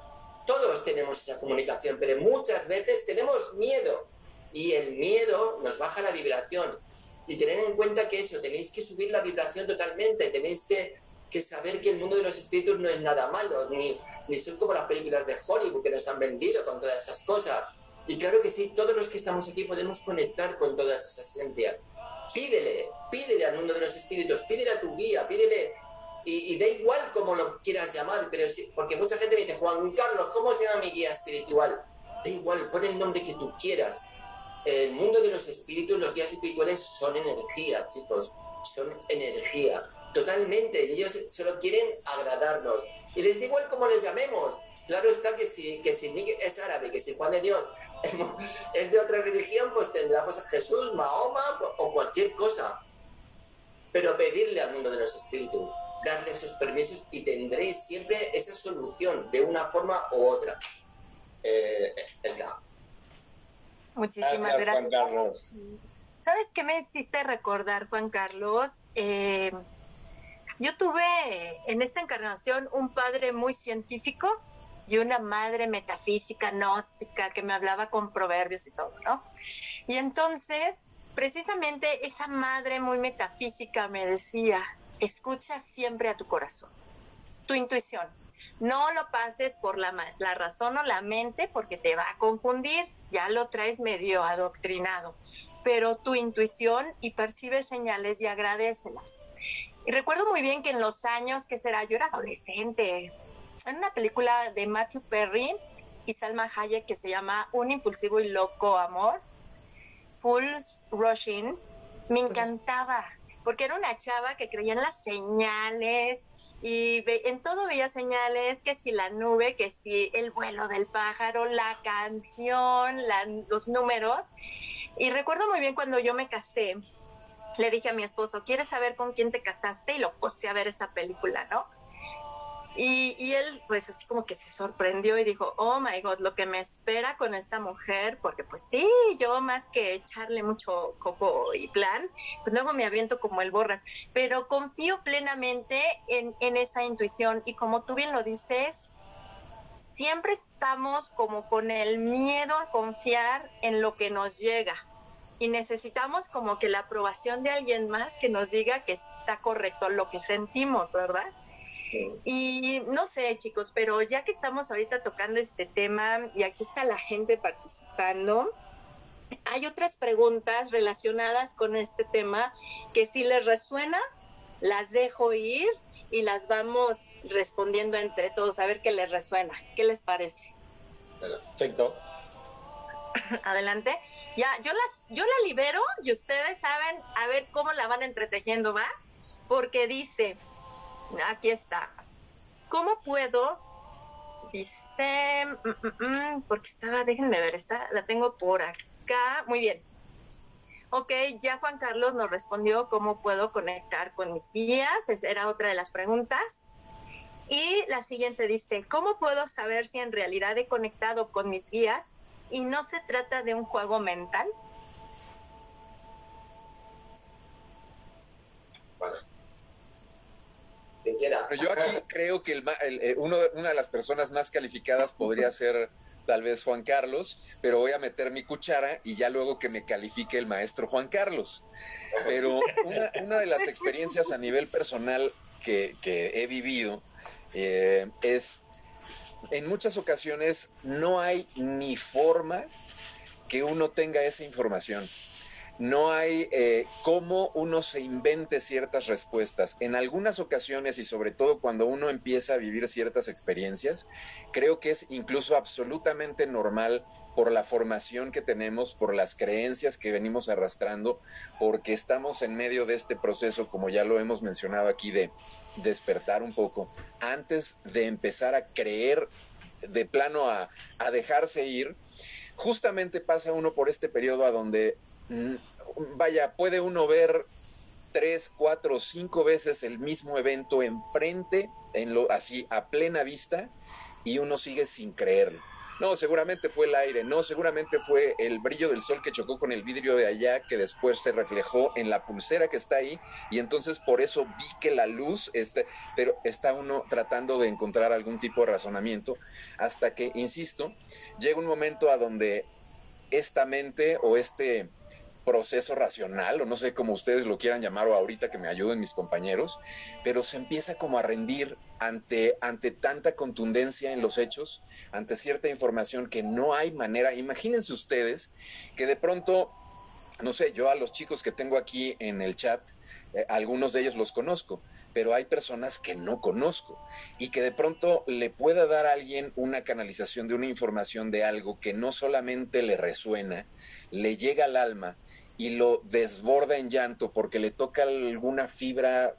Todos tenemos esa comunicación, pero muchas veces tenemos miedo y el miedo nos baja la vibración. Y tener en cuenta que eso, tenéis que subir la vibración totalmente, tenéis que, saber que el mundo de los espíritus no es nada malo, ni, ni son como las películas de Hollywood que nos han vendido con todas esas cosas. Y claro que sí, todos los que estamos aquí podemos conectar con todas esas esencias. Pídele, pídele al mundo de los espíritus, pídele a tu guía, pídele y, y, da igual cómo lo quieras llamar, pero porque mucha gente me dice, Juan Carlos, ¿cómo se llama mi guía espiritual? Da igual, pon el nombre que tú quieras el mundo de los espíritus, los guías espirituales son energía, chicos, son energía. totalmente, y ellos solo quieren agradarnos. Y les digo igual cómo les llamemos. Claro está que si, que es árabe, que si Juan de Dios es de otra religión, pues tendrá pues a Jesús, Mahoma o cualquier cosa. Pero pedirle al mundo de los espíritus, darle sus permisos y tendréis siempre esa solución de una forma u otra. Eh, Muchísimas gracias. ¿Sabes qué me hiciste recordar, Juan Carlos? Eh, yo tuve en esta encarnación un padre muy científico y una madre metafísica, gnóstica, que me hablaba con proverbios y todo, ¿no? Y entonces, precisamente esa madre muy metafísica me decía, escucha siempre a tu corazón, tu intuición. No lo pases por la, la razón o la mente porque te va a confundir, ya lo traes medio adoctrinado, pero tu intuición y percibes señales y agradecelas. Y recuerdo muy bien que en los años que será, yo era adolescente, en una película de Matthew Perry y Salma Hayek que se llama Un impulsivo y loco amor, Fools Rushing, me encantaba porque era una chava que creía en las señales y en todo veía señales, que si la nube, que si el vuelo del pájaro, la canción, los números. Y recuerdo muy bien cuando yo me casé, le dije a mi esposo, ¿quieres saber con quién te casaste? Y lo puse a ver esa película, ¿no? Y, él, pues así como que se sorprendió y dijo, oh my God, lo que me espera con esta mujer, porque pues sí, yo más que echarle mucho coco y plan, pues luego me aviento como el borras, pero confío plenamente en, en esa intuición y como tú bien lo dices, siempre estamos como con el miedo a confiar en lo que nos llega y necesitamos como que la aprobación de alguien más que nos diga que está correcto lo que sentimos, ¿verdad? Y no sé, chicos, pero ya que estamos ahorita tocando este tema y aquí está la gente participando, hay otras preguntas relacionadas con este tema que si les resuena, las dejo ir y las vamos respondiendo entre todos a ver qué les resuena. ¿Qué les parece? Perfecto. Adelante. Ya, yo las, yo la libero y ustedes saben a ver cómo la van entretejiendo, ¿va? Porque dice, Aquí está. ¿Cómo puedo? Dice, mm, mm, mm, porque estaba, déjenme ver, está, la tengo por acá. Muy bien. Ok, ya Juan Carlos nos respondió cómo puedo conectar con mis guías. Esa era otra de las preguntas. Y la siguiente dice, ¿cómo puedo saber si en realidad he conectado con mis guías y no se trata de un juego mental? Yo aquí creo que eh, una de las personas más calificadas podría ser tal vez Juan Carlos, pero voy a meter mi cuchara y ya luego que me califique el maestro Juan Carlos. Pero una, de las experiencias a nivel personal que, he vivido eh, es, en muchas ocasiones no hay ni forma que uno tenga esa información no hay eh, cómo uno se invente ciertas respuestas. En algunas ocasiones y sobre todo cuando uno empieza a vivir ciertas experiencias, creo que es incluso absolutamente normal por la formación que tenemos, por las creencias que venimos arrastrando, porque estamos en medio de este proceso, como ya lo hemos mencionado aquí, de despertar un poco, antes de empezar a creer de plano a, a dejarse ir, justamente pasa uno por este periodo a donde vaya, puede uno ver tres, cuatro, cinco veces el mismo evento enfrente, en lo, así a plena vista, y uno sigue sin creerlo. No, seguramente fue el aire, no, seguramente fue el brillo del sol que chocó con el vidrio de allá, que después se reflejó en la pulsera que está ahí, y entonces por eso vi que la luz, este, pero está uno tratando de encontrar algún tipo de razonamiento, hasta que, insisto, llega un momento a donde esta mente o este proceso racional, o no sé cómo ustedes lo quieran llamar, o ahorita que me ayuden mis compañeros, pero se empieza como a rendir ante, ante tanta contundencia en los hechos, ante cierta información que no hay manera. Imagínense ustedes que de pronto, no sé, yo a los chicos que tengo aquí en el chat, eh, algunos de ellos los conozco, pero hay personas que no conozco y que de pronto le pueda dar a alguien una canalización de una información de algo que no solamente le resuena, le llega al alma, y lo desborda en llanto porque le toca alguna fibra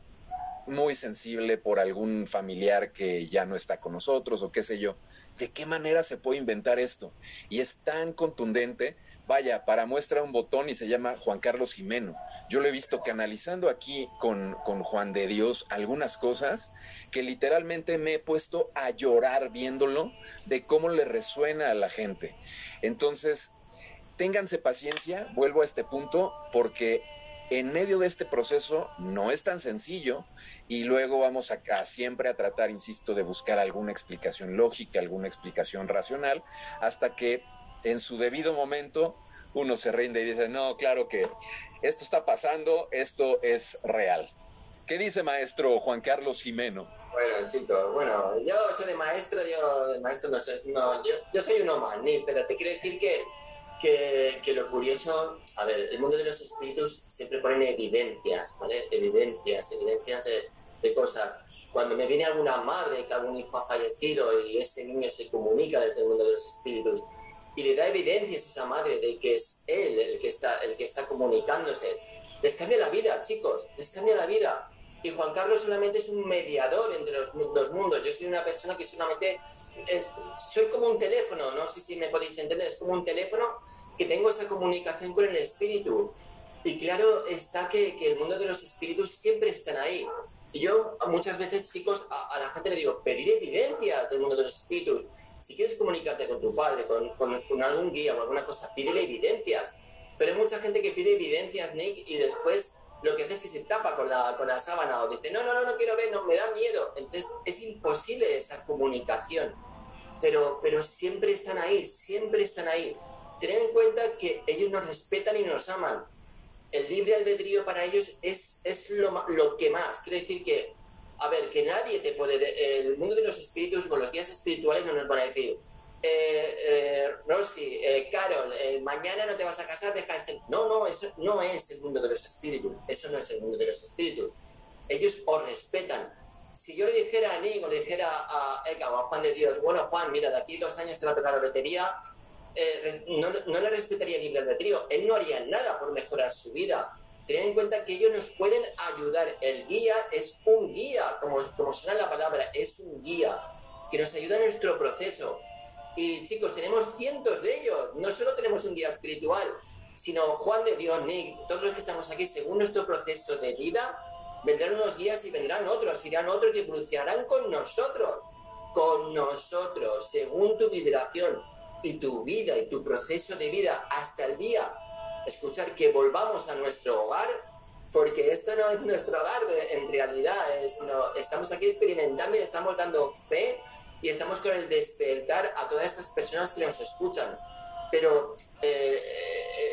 muy sensible por algún familiar que ya no está con nosotros o qué sé yo. ¿De qué manera se puede inventar esto? Y es tan contundente. Vaya, para muestra un botón y se llama Juan Carlos Jimeno. Yo lo he visto canalizando aquí con, con Juan de Dios algunas cosas que literalmente me he puesto a llorar viéndolo de cómo le resuena a la gente. Entonces, ténganse paciencia, vuelvo a este punto, porque en medio de este proceso no es tan sencillo y luego vamos a, siempre a tratar, insisto, de buscar alguna explicación lógica, alguna explicación racional, hasta que en su debido momento uno se rinde y dice, no, claro que esto está pasando, esto es real. ¿Qué dice maestro Juan Carlos Jimeno? Bueno, chicos, bueno, yo soy de maestro, yo de maestro no soy, no, yo, soy un omaní, pero te quiero decir que que, lo curioso, a ver, el mundo de los espíritus siempre pone evidencias, ¿vale? Evidencias, evidencias de, de cosas. Cuando me viene alguna madre que algún hijo ha fallecido y ese niño se comunica desde el mundo de los espíritus y le da evidencias a esa madre de que es él el que está, el que está comunicándose, les cambia la vida, chicos, les cambia la vida. Y Juan Carlos solamente es un mediador entre los dos mundos. Yo soy una persona que solamente soy como un teléfono, no sé si me podéis entender, es como un teléfono que tengo esa comunicación con el espíritu. Y claro está que, que el mundo de los espíritus siempre están ahí. Y yo muchas veces, chicos, a, la gente le digo, pedir evidencia del mundo de los espíritus. Si quieres comunicarte con tu padre, con, con, algún guía o alguna cosa, pídele evidencias. Pero hay mucha gente que pide evidencias, Nick, y después lo que hace es que se tapa con la, con la sábana o dice, no, no, no, no quiero ver, no, me da miedo. Entonces es imposible esa comunicación. Pero, pero siempre están ahí, siempre están ahí. Tened en cuenta que ellos nos respetan y nos aman el libre albedrío para ellos es, es lo, lo que más. Quiere decir que, a ver, que nadie te puede. El mundo de los espíritus con los guías espirituales no nos van a decir, eh, eh, Rosy, eh, Carol, eh, mañana no te vas a casar, deja este. No, no, eso no es el mundo de los espíritus. Eso no es el mundo de los espíritus. Ellos os respetan. Si yo le dijera a Nick o le dijera a Eka o a Juan de Dios, bueno, Juan, mira, de aquí dos años te va a tocar la lotería, eh, no, no, le respetaría libre albedrío, él no haría nada por mejorar su vida. Ten en cuenta que ellos nos pueden ayudar. El guía es un guía, como, como suena la palabra, es un guía que nos ayuda en nuestro proceso. Y chicos, tenemos cientos de ellos. No solo tenemos un guía espiritual, sino Juan de Dios, Nick, todos los que estamos aquí, según nuestro proceso de vida, vendrán unos guías y vendrán otros, irán otros y evolucionarán con nosotros, con nosotros, según tu vibración y tu vida y tu proceso de vida hasta el día, escuchar que volvamos a nuestro hogar, porque esto no es nuestro hogar en realidad, sino estamos aquí experimentando y estamos dando fe y estamos con el despertar a todas estas personas que nos escuchan. Pero eh,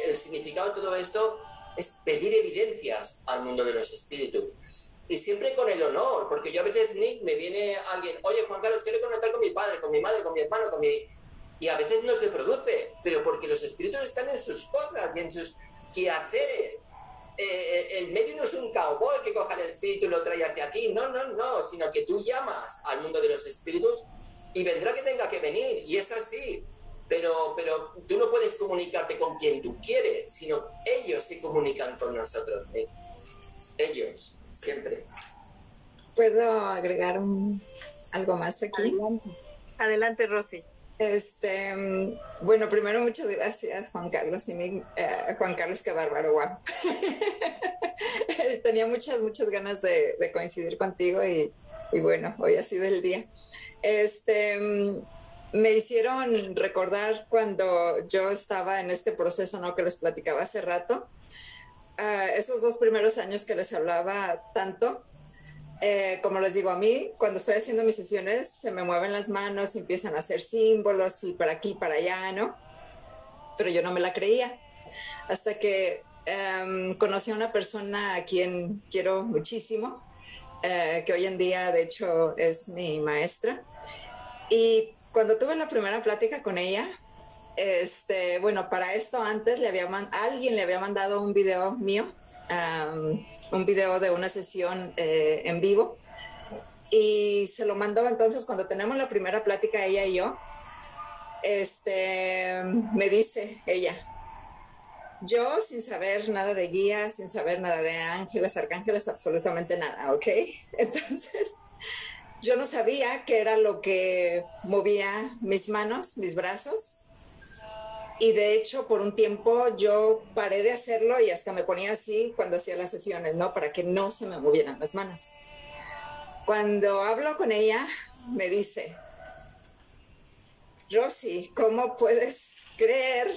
el significado de todo esto es pedir evidencias al mundo de los espíritus. Y siempre con el honor, porque yo a veces, Nick, me viene alguien, oye Juan Carlos, quiero conectar con mi padre, con mi madre, con mi hermano, con mi y a veces no se produce, pero porque los espíritus están en sus cosas y en sus quehaceres. Eh, el medio no es un cowboy que coja el espíritu y lo trae hacia aquí, no, no, no, sino que tú llamas al mundo de los espíritus y vendrá que tenga que venir, y es así. Pero, pero tú no puedes comunicarte con quien tú quieres, sino ellos se comunican con nosotros. ¿eh? Ellos, siempre. ¿Puedo agregar algo más aquí? Adelante, Adelante Rosy. Este, bueno, primero muchas gracias Juan Carlos y mi, eh, Juan Carlos, qué bárbaro, wow. Tenía muchas, muchas ganas de, coincidir contigo y, bueno, hoy ha sido el día. Este, me hicieron recordar cuando yo estaba en este proceso, ¿no? Que les platicaba hace rato, uh, esos dos primeros años que les hablaba tanto, eh, como les digo, a mí cuando estoy haciendo mis sesiones se me mueven las manos y empiezan a hacer símbolos y para aquí, para allá, ¿no? Pero yo no me la creía. Hasta que em, conocí a una persona a quien quiero muchísimo, eh, que hoy en día de hecho es mi maestra. Y cuando tuve la primera plática con ella, este, bueno, para esto antes le había alguien le había mandado un video mío un video de una sesión eh, en vivo y se lo mandó entonces cuando tenemos la primera plática ella y yo, este, me dice ella, Yo sin saber nada de guías, sin saber nada de ángeles, arcángeles, absolutamente nada, ¿ok? Entonces, yo no sabía qué era lo que movía mis manos, mis brazos. Y de hecho, por un tiempo yo paré de hacerlo y hasta me ponía así cuando hacía las sesiones, ¿no? Para que no se me movieran las manos. Cuando hablo con ella, me dice, Rosy, ¿cómo puedes creer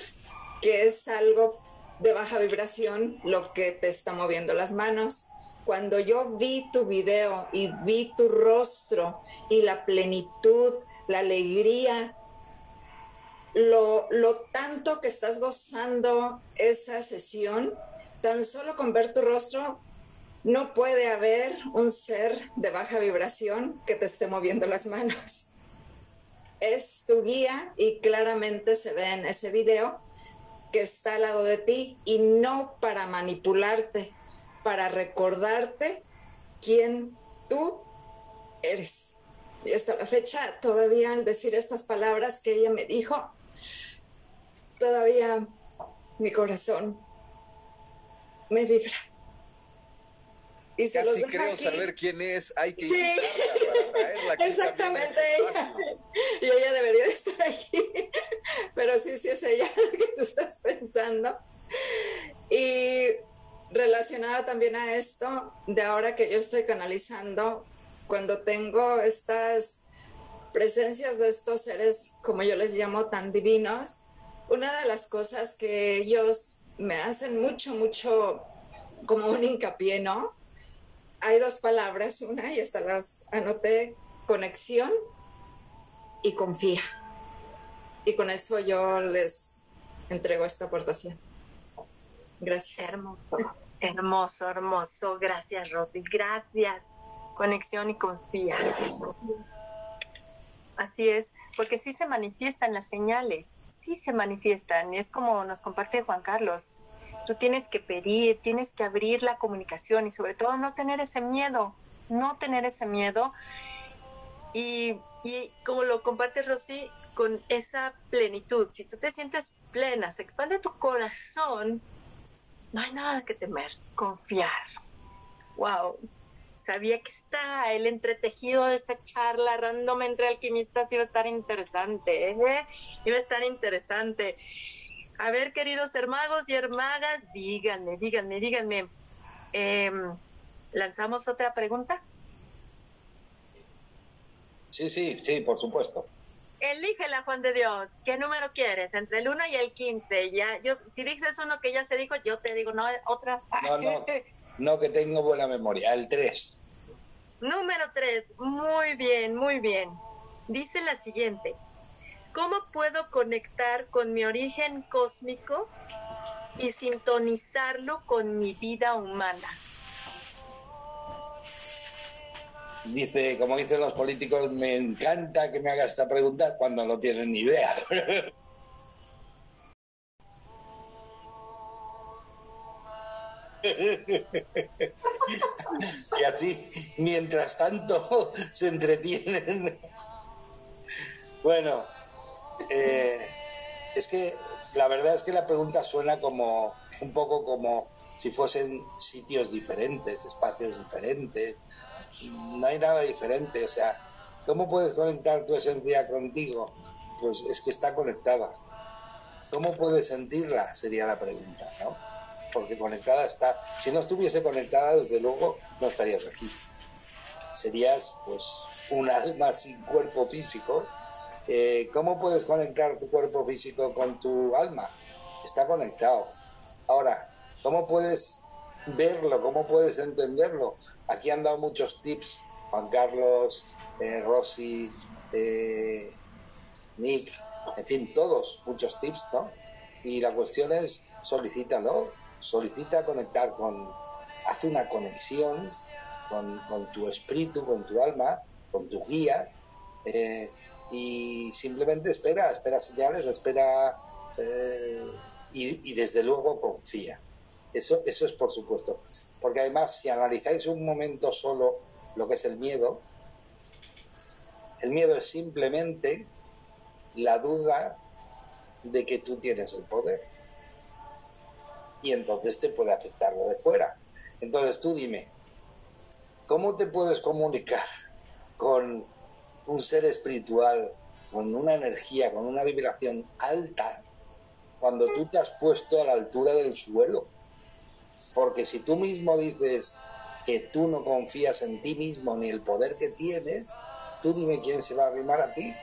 que es algo de baja vibración lo que te está moviendo las manos? Cuando yo vi tu video y vi tu rostro y la plenitud, la alegría, lo, lo tanto que estás gozando esa sesión, tan solo con ver tu rostro, no puede haber un ser de baja vibración que te esté moviendo las manos es tu guía y claramente se ve en ese video que está al lado de ti y no para manipularte, para recordarte quién tú eres. Y hasta la fecha, todavía al decir estas palabras que ella me dijo, todavía mi corazón me vibra. Y se Casi creo saber quién es, hay que para traerla aquí Exactamente ella. Y ella debería de estar aquí. Pero sí, sí es ella la que tú estás pensando. Y relacionada también a esto, de ahora que yo estoy canalizando, cuando tengo estas presencias de estos seres, como yo les llamo, tan divinos, una de las cosas que ellos me hacen mucho, mucho como un hincapié, ¿no? hay dos palabras, una y hasta las anoté, conexión y confía. Y con eso yo les entrego esta aportación. Gracias. Hermoso, hermoso, hermoso. Gracias, Rosy. Gracias. Conexión y confía. Así es, porque sí se manifiestan las señales, sí se manifiestan. Es como nos comparte Juan Carlos. Tú tienes que pedir, tienes que abrir la comunicación y sobre todo no tener ese miedo, no tener ese miedo. Y, y como lo comparte Rosy, con esa plenitud, si tú te sientes plena, se expande tu corazón, no hay nada que temer, confiar. Wow, sabía que está el entretejido de esta charla random entre alquimistas iba a estar interesante, ¿eh? iba a estar interesante. A ver, queridos hermanos y hermanas, díganme, díganme, díganme. Em, ¿Lanzamos otra pregunta? Sí, sí, sí, por supuesto. Elígela, Juan de Dios. ¿Qué número quieres? Entre el 1 y el 15. Ya, yo, si dices uno que ya se dijo, yo te digo, no, otra. No, no, no, que tengo buena memoria. El 3. Número 3. Muy bien, muy bien. Dice la siguiente. ¿Cómo puedo conectar con mi origen cósmico y sintonizarlo con mi vida humana? Dice, como dicen los políticos, me encanta que me haga esta pregunta cuando no tienen ni idea. y así, mientras tanto, se entretienen. Bueno, eh, es que la verdad es que la pregunta suena como un poco como si fuesen sitios diferentes, espacios diferentes. No hay nada diferente, o sea, ¿cómo puedes conectar tu esencia contigo? Pues es que está conectada. ¿Cómo puedes sentirla? Sería la pregunta, ¿no? Porque conectada está. Si no estuviese conectada, desde luego, no estarías aquí. Serías, pues, un alma sin cuerpo físico eh, ¿Cómo puedes conectar tu cuerpo físico con tu alma? Está conectado. Ahora, ¿cómo puedes verlo? ¿Cómo puedes entenderlo? Aquí han dado muchos tips, Juan Carlos, eh, Rosy, eh, Nick, en fin, todos, muchos tips, ¿no? Y la cuestión es, solicítalo, solicita conectar con, haz una conexión con, tu espíritu, con tu alma, con tu guía, y simplemente espera, espera señales, espera eh, y, desde luego confía. Eso, eso es por supuesto. Porque además, si analizáis un momento solo lo que es el miedo, el miedo es simplemente la duda de que tú tienes el poder. Y entonces te puede afectar lo de fuera. Entonces tú dime, ¿cómo te puedes comunicar con un ser espiritual, con una energía, con una vibración alta, cuando tú te has puesto a la altura del suelo? Porque si tú mismo dices que tú no confías en ti mismo ni el poder que tienes, tú dime quién se va a arrimar a ti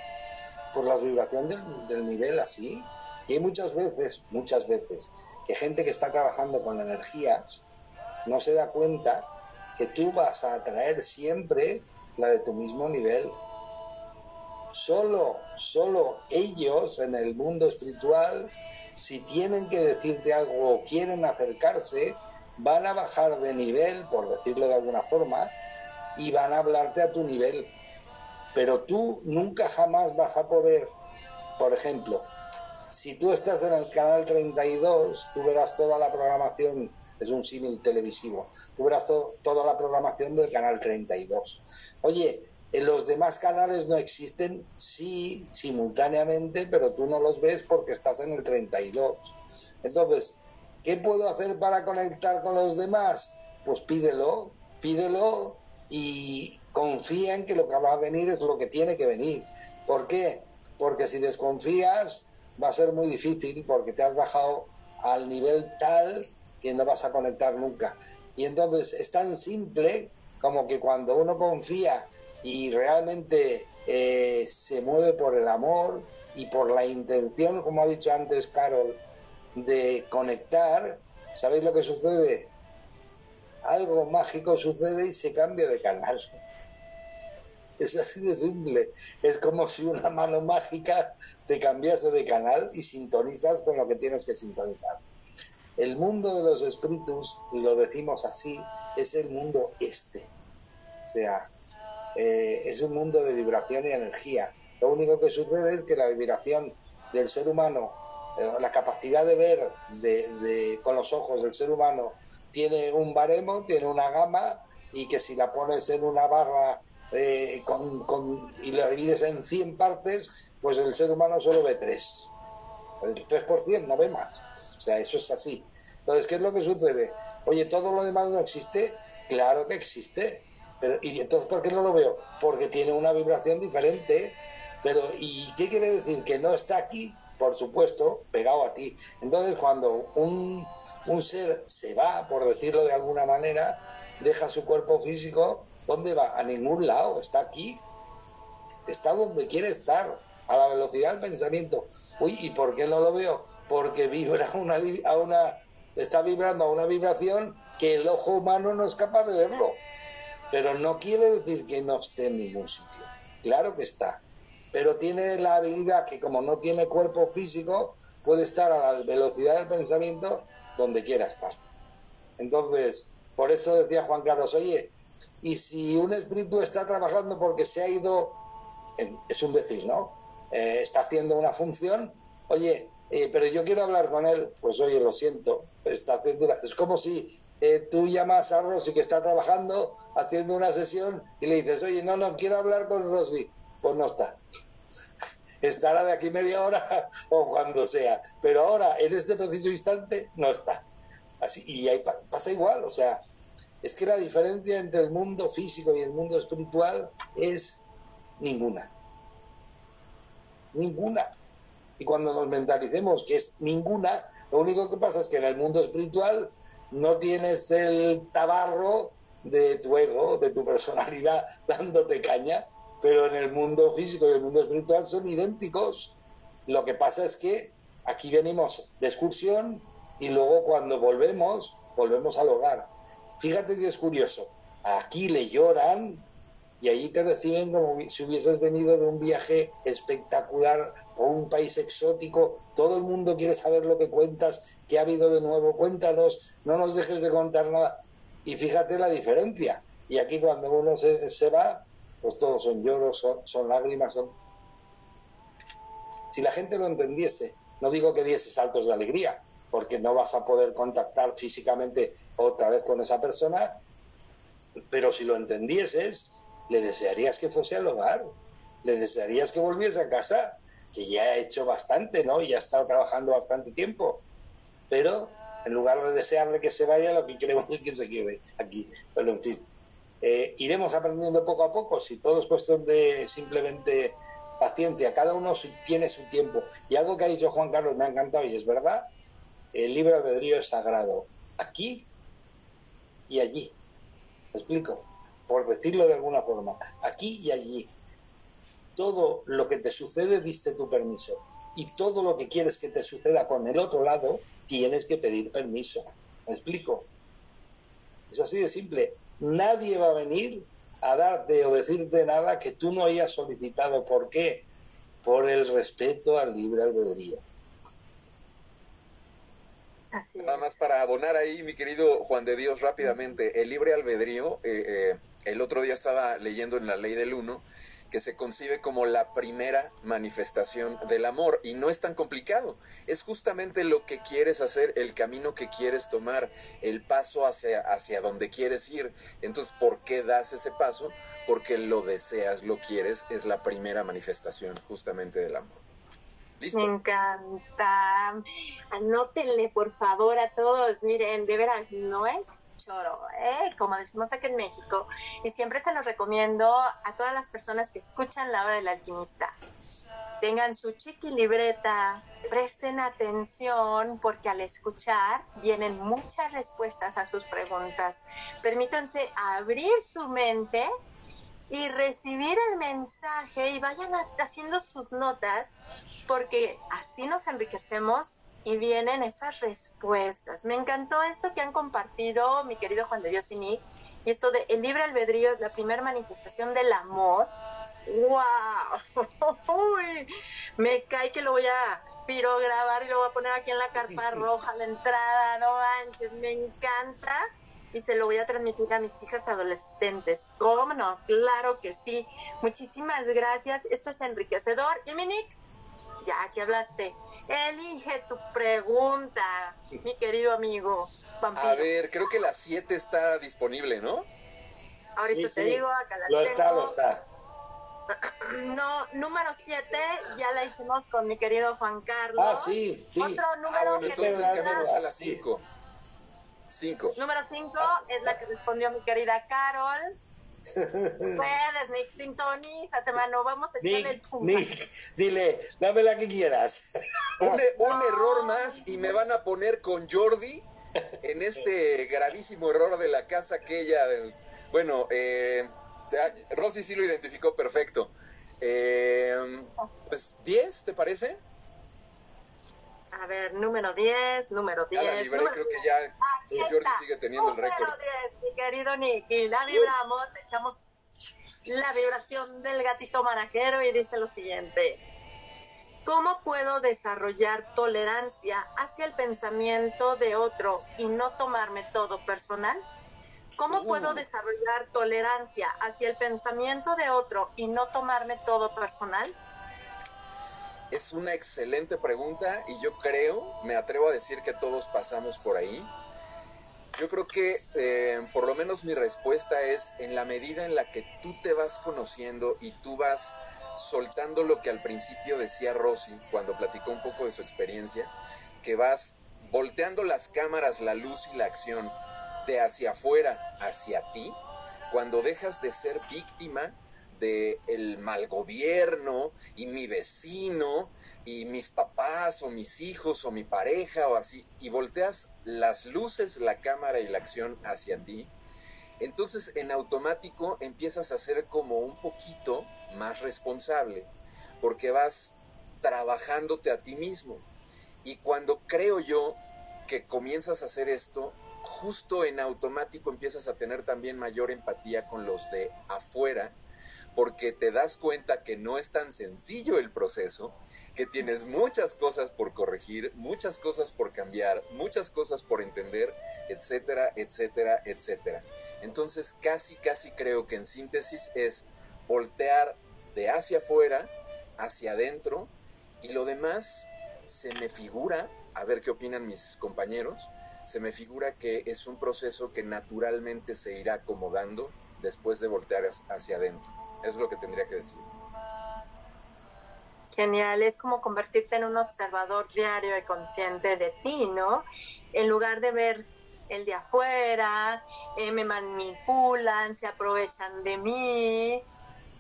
por la vibración del, del nivel así. Y hay muchas veces, muchas veces, que gente que está trabajando con energías no se da cuenta que tú vas a atraer siempre la de tu mismo nivel. Solo, solo ellos en el mundo espiritual, si tienen que decirte algo o quieren acercarse, van a bajar de nivel, por decirlo de alguna forma, y van a hablarte a tu nivel. Pero tú nunca jamás vas a poder, por ejemplo, si tú estás en el canal 32, tú verás toda la programación, es un símil televisivo, tú verás toda la programación del canal 32. Oye, en los demás canales no existen, sí, simultáneamente, pero tú no los ves porque estás en el 32. Entonces, ¿qué puedo hacer para conectar con los demás? Pues pídelo, pídelo y confía en que lo que va a venir es lo que tiene que venir. ¿Por qué? Porque si desconfías, va a ser muy difícil porque te has bajado al nivel tal que no vas a conectar nunca. Y entonces es tan simple como que cuando uno confía y realmente eh, se mueve por el amor y por la intención, como ha dicho antes Carol, de conectar, ¿sabéis lo que sucede? Algo mágico sucede y se cambia de canal. Es así de simple. Es como si una mano mágica te cambiase de canal y sintonizas con lo que tienes que sintonizar. El mundo de los espíritus, lo decimos así, es el mundo este. O sea, eh, es un mundo de vibración y energía. Lo único que sucede es que la vibración del ser humano, eh, la capacidad de ver de, con los ojos del ser humano, tiene un baremo, tiene una gama, y que si la pones en una barra eh, y lo divides en 100 partes, pues el ser humano solo ve 3. El 3% no ve más. O sea, eso es así. Entonces, ¿qué es lo que sucede? Oye, ¿todo lo demás no existe? Claro que existe. Pero, ¿Y entonces por qué no lo veo? Porque tiene una vibración diferente. Pero, ¿y qué quiere decir? Que no está aquí, por supuesto, pegado a ti. Entonces, cuando un, un ser se va, por decirlo de alguna manera, deja su cuerpo físico, ¿Dónde va? A ningún lado, está aquí. Está donde quiere estar, a la velocidad del pensamiento. Uy, ¿y por qué no lo veo? Porque vibra una, a una, está vibrando a una vibración que el ojo humano no es capaz de verlo. Pero no quiere decir que no esté en ningún sitio. Claro que está. Pero tiene la habilidad que como no tiene cuerpo físico, puede estar a la velocidad del pensamiento donde quiera estar. Entonces, por eso decía Juan Carlos, oye, y si un espíritu está trabajando porque se ha ido, es un decir, ¿no? Eh, está haciendo una función, oye, eh, pero yo quiero hablar con él, pues oye, lo siento, está haciendo es como si eh, tú llamas a Rosy que está trabajando, haciendo una sesión y le dices, oye, no, no, quiero hablar con Rosy, pues no está. Estará de aquí media hora o cuando sea, pero ahora, en este preciso instante, no está. Así, y ahí pasa igual, o sea, es que la diferencia entre el mundo físico y el mundo espiritual es ninguna. Ninguna. Y cuando nos mentalicemos que es ninguna, lo único que pasa es que en el mundo espiritual no tienes el tabarro de tu ego, de tu personalidad dándote caña, pero en el mundo físico y el mundo espiritual son idénticos. Lo que pasa es que aquí venimos de excursión y luego cuando volvemos, volvemos al hogar. Fíjate que es curioso. Aquí le lloran y allí te reciben como si hubieses venido de un viaje espectacular por un país exótico. Todo el mundo quiere saber lo que cuentas, qué ha habido de nuevo. Cuéntanos, no nos dejes de contar nada. Y fíjate la diferencia. Y aquí cuando uno se, se va, pues todos son lloros, son, son lágrimas. Son... Si la gente lo entendiese, no digo que diese saltos de alegría, porque no vas a poder contactar físicamente otra vez con esa persona, pero si lo entendieses, le desearías que fuese al hogar, le desearías que volviese a casa, que ya ha hecho bastante, ¿no? Y ha estado trabajando bastante tiempo. Pero en lugar de desearle que se vaya, lo que queremos es que se quede aquí. Fin, eh, iremos aprendiendo poco a poco, si todo es cuestión de simplemente paciencia, cada uno tiene su tiempo. Y algo que ha dicho Juan Carlos me ha encantado y es verdad, el libre albedrío es sagrado, aquí y allí. ¿Me explico? Por decirlo de alguna forma, aquí y allí. Todo lo que te sucede, diste tu permiso. Y todo lo que quieres que te suceda con el otro lado, tienes que pedir permiso. ¿Me explico? Es así de simple. Nadie va a venir a darte o decirte nada que tú no hayas solicitado. ¿Por qué? Por el respeto al libre albedrío. Nada más para abonar ahí, mi querido Juan de Dios, rápidamente, el libre albedrío, eh, eh, el otro día estaba leyendo en la ley del uno, que se concibe como la primera manifestación del amor y no es tan complicado. Es justamente lo que quieres hacer, el camino que quieres tomar, el paso hacia, hacia donde quieres ir. Entonces, ¿por qué das ese paso? Porque lo deseas, lo quieres, es la primera manifestación justamente del amor. Me encanta. Anótenle, por favor, a todos. Miren, de veras, no es choro, ¿eh? como decimos aquí en México. Y siempre se los recomiendo a todas las personas que escuchan la hora del alquimista. Tengan su chiqui libreta, presten atención porque al escuchar vienen muchas respuestas a sus preguntas. Permítanse abrir su mente y recibir el mensaje y vayan haciendo sus notas porque así nos enriquecemos y vienen esas respuestas. Me encantó esto que han compartido mi querido Juan de Dios y Nick, y esto de el libre albedrío es la primera manifestación del amor. ¡Wow! me cae que lo voy a grabar y lo voy a poner aquí en la carpa roja, la entrada, no manches, me encanta y se lo voy a transmitir a mis hijas adolescentes. ¿Cómo no? Claro que sí. Muchísimas gracias. Esto es enriquecedor. Y Minic, ya que hablaste, elige tu pregunta, mi querido amigo. A ver, creo que la 7 está disponible, ¿no? Ahorita te digo, acá la lo tengo. está, lo está. No, número 7 ya la hicimos con mi querido Juan Carlos. Ah, sí, sí. Otro Ah, número bueno, que entonces cambiamos a la 5. 5. Número 5 es la que respondió mi querida Carol. Puedes, Nick, sintonízate, mano. Vamos a echarle Nick, tumba. Nick, dile, dame la que quieras. Un, un error más y me van a poner con Jordi en este gravísimo error de la casa aquella. del- bueno, eh, ya, Rosy sí lo identificó perfecto. Eh, pues 10, ¿te parece? A ver, número 10, número 10. Ya la libré, número creo que 10. ya Aquí Jordi está. sigue teniendo el Número récord. 10, mi querido Nick. Y la vibramos, echamos la vibración del gatito manajero y dice lo siguiente. ¿Cómo puedo desarrollar tolerancia hacia el pensamiento de otro y no tomarme todo personal? ¿Cómo Uh. puedo desarrollar tolerancia hacia el pensamiento de otro y no tomarme todo personal? Es una excelente pregunta y yo creo, me atrevo a decir que todos pasamos por ahí. Yo creo que eh, por lo menos mi respuesta es en la medida en la que tú te vas conociendo y tú vas soltando lo que al principio decía Rosy cuando platicó un poco de su experiencia, que vas volteando las cámaras, la luz y la acción de hacia afuera hacia ti, cuando dejas de ser víctima de el mal gobierno y mi vecino y mis papás o mis hijos o mi pareja o así y volteas las luces, la cámara y la acción hacia ti, entonces en automático empiezas a ser como un poquito más responsable porque vas trabajándote a ti mismo. Y cuando creo yo que comienzas a hacer esto, justo en automático empiezas a tener también mayor empatía con los de afuera, porque te das cuenta que no es tan sencillo el proceso, que tienes muchas cosas por corregir, muchas cosas por cambiar, muchas cosas por entender, etcétera, etcétera, etcétera. Entonces casi, casi creo que en síntesis es voltear de hacia afuera, hacia adentro, y lo demás se me figura, a ver qué opinan mis compañeros, se me figura que es un proceso que naturalmente se irá acomodando después de voltear hacia adentro. Es lo que tendría que decir. Genial, es como convertirte en un observador diario y consciente de ti, ¿no? En lugar de ver el de afuera, eh, me manipulan, se aprovechan de mí,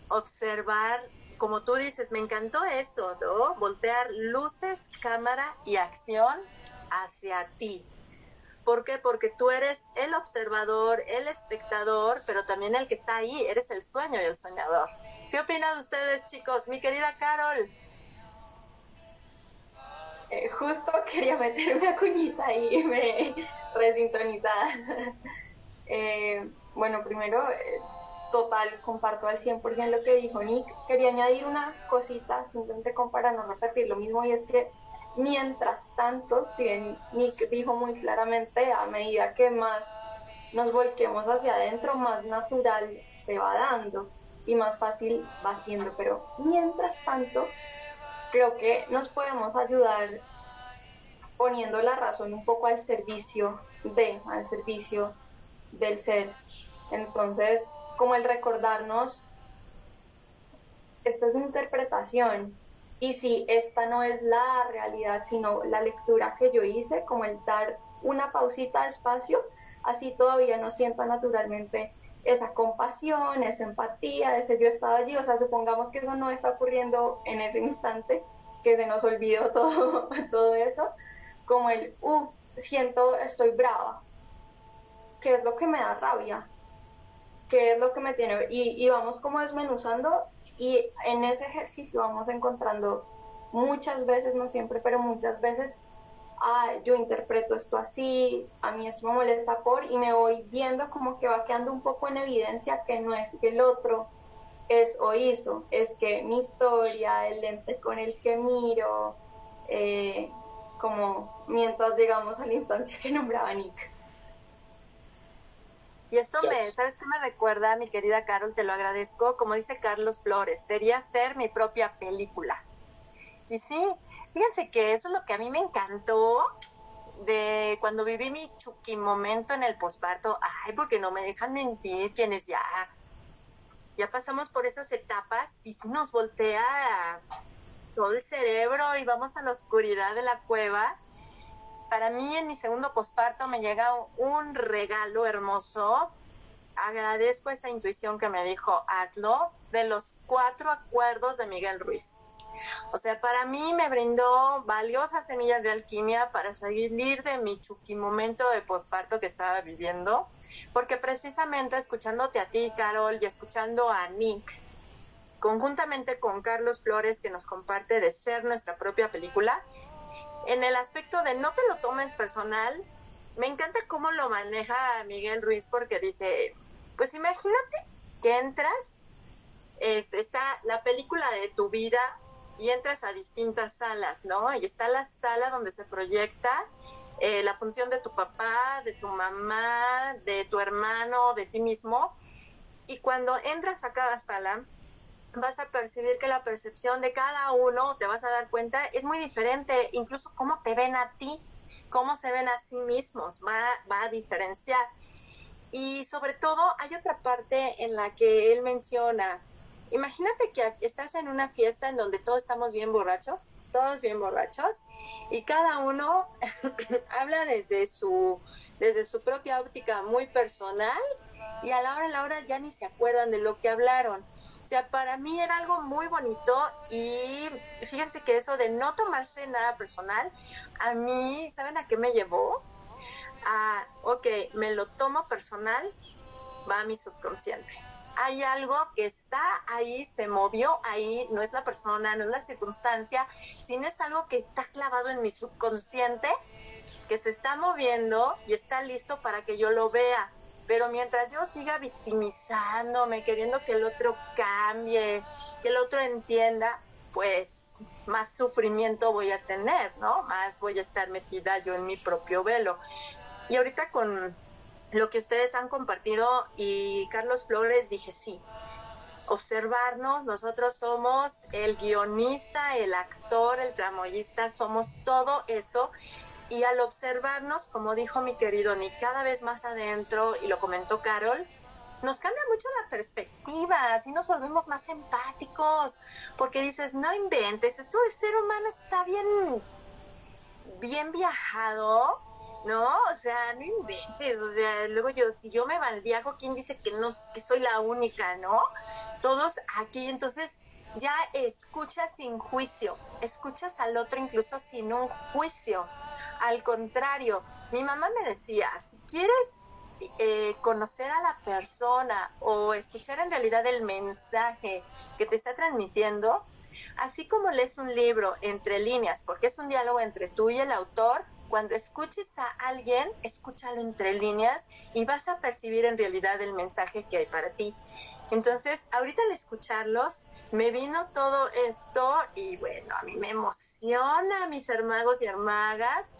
observar, como tú dices, me encantó eso, ¿no? Voltear luces, cámara y acción hacia ti. ¿Por qué? Porque tú eres el observador, el espectador, pero también el que está ahí, eres el sueño y el soñador. ¿Qué opinan ustedes, chicos? Mi querida Carol. Eh, justo quería meter una cuñita y me resintonizada. eh, bueno, primero, eh, total, comparto al 100% lo que dijo Nick. Quería añadir una cosita, simplemente para no repetir lo mismo, y es que mientras tanto, si bien Nick dijo muy claramente, a medida que más nos volquemos hacia adentro, más natural se va dando y más fácil va siendo. Pero mientras tanto, creo que nos podemos ayudar poniendo la razón un poco al servicio de, al servicio del ser. Entonces, como el recordarnos, esta es mi interpretación, y si esta no es la realidad, sino la lectura que yo hice, como el dar una pausita de espacio, así todavía no sienta naturalmente esa compasión, esa empatía, ese yo estaba allí, o sea, supongamos que eso no está ocurriendo en ese instante, que se nos olvidó todo, todo eso, como el, uh, siento, estoy brava, ¿qué es lo que me da rabia? ¿Qué es lo que me tiene? Y, y vamos como desmenuzando y en ese ejercicio vamos encontrando muchas veces, no siempre, pero muchas veces, ah, yo interpreto esto así, a mí esto me molesta por, y me voy viendo como que va quedando un poco en evidencia que no es que el otro es o hizo, es que mi historia, el lente con el que miro, eh, como mientras llegamos a la instancia que nombraba Nick. Y esto me, ¿sabes qué me recuerda, mi querida Carol? Te lo agradezco. Como dice Carlos Flores, sería ser mi propia película. Y sí, fíjense que eso es lo que a mí me encantó de cuando viví mi chuki momento en el posparto. Ay, porque no me dejan mentir quienes ya, ya pasamos por esas etapas y si nos voltea todo el cerebro y vamos a la oscuridad de la cueva para mí en mi segundo posparto me llega un regalo hermoso. Agradezco esa intuición que me dijo, hazlo, de los cuatro acuerdos de Miguel Ruiz. O sea, para mí me brindó valiosas semillas de alquimia para salir de mi chuki momento de posparto que estaba viviendo, porque precisamente escuchándote a ti, Carol, y escuchando a Nick, conjuntamente con Carlos Flores, que nos comparte de ser nuestra propia película, en el aspecto de no te lo tomes personal, me encanta cómo lo maneja Miguel Ruiz porque dice, pues imagínate que entras, es, está la película de tu vida y entras a distintas salas, ¿no? Y está la sala donde se proyecta eh, la función de tu papá, de tu mamá, de tu hermano, de ti mismo. Y cuando entras a cada sala, vas a percibir que la percepción de cada uno, te vas a dar cuenta, es muy diferente, incluso cómo te ven a ti, cómo se ven a sí mismos, va, va a diferenciar. Y sobre todo hay otra parte en la que él menciona, imagínate que estás en una fiesta en donde todos estamos bien borrachos, todos bien borrachos, y cada uno habla desde su, desde su propia óptica muy personal, y a la hora a la hora ya ni se acuerdan de lo que hablaron o sea, para mí era algo muy bonito y fíjense que eso de no tomarse nada personal, a mí, ¿saben a qué me llevó? A, ok, me lo tomo personal, va a mi subconsciente. Hay algo que está ahí, se movió ahí, no es la persona, no es la circunstancia, sino es algo que está clavado en mi subconsciente, que se está moviendo y está listo para que yo lo vea. Pero mientras yo siga victimizándome, queriendo que el otro cambie, que el otro entienda, pues más sufrimiento voy a tener, ¿no? Más voy a estar metida yo en mi propio velo. Y ahorita con lo que ustedes han compartido y Carlos Flores dije sí, observarnos, nosotros somos el guionista, el actor, el tramoyista, somos todo eso y al observarnos, como dijo mi querido Nick, cada vez más adentro, y lo comentó Carol, nos cambia mucho la perspectiva, así nos volvemos más empáticos, porque dices, no inventes, esto de ser humano está bien, bien viajado, ¿no? O sea, no inventes, o sea, luego yo, si yo me viajo, ¿quién dice que no, que soy la única, ¿no? Todos aquí, entonces ya escuchas sin juicio, escuchas al otro incluso sin un juicio. Al contrario, mi mamá me decía, si quieres eh, conocer a la persona o escuchar en realidad el mensaje que te está transmitiendo, así como lees un libro entre líneas, porque es un diálogo entre tú y el autor, cuando escuches a alguien, escúchalo entre líneas y vas a percibir en realidad el mensaje que hay para ti. Entonces, ahorita al escucharlos, me vino todo esto y bueno, a mí me emociona, mis hermanos y hermagas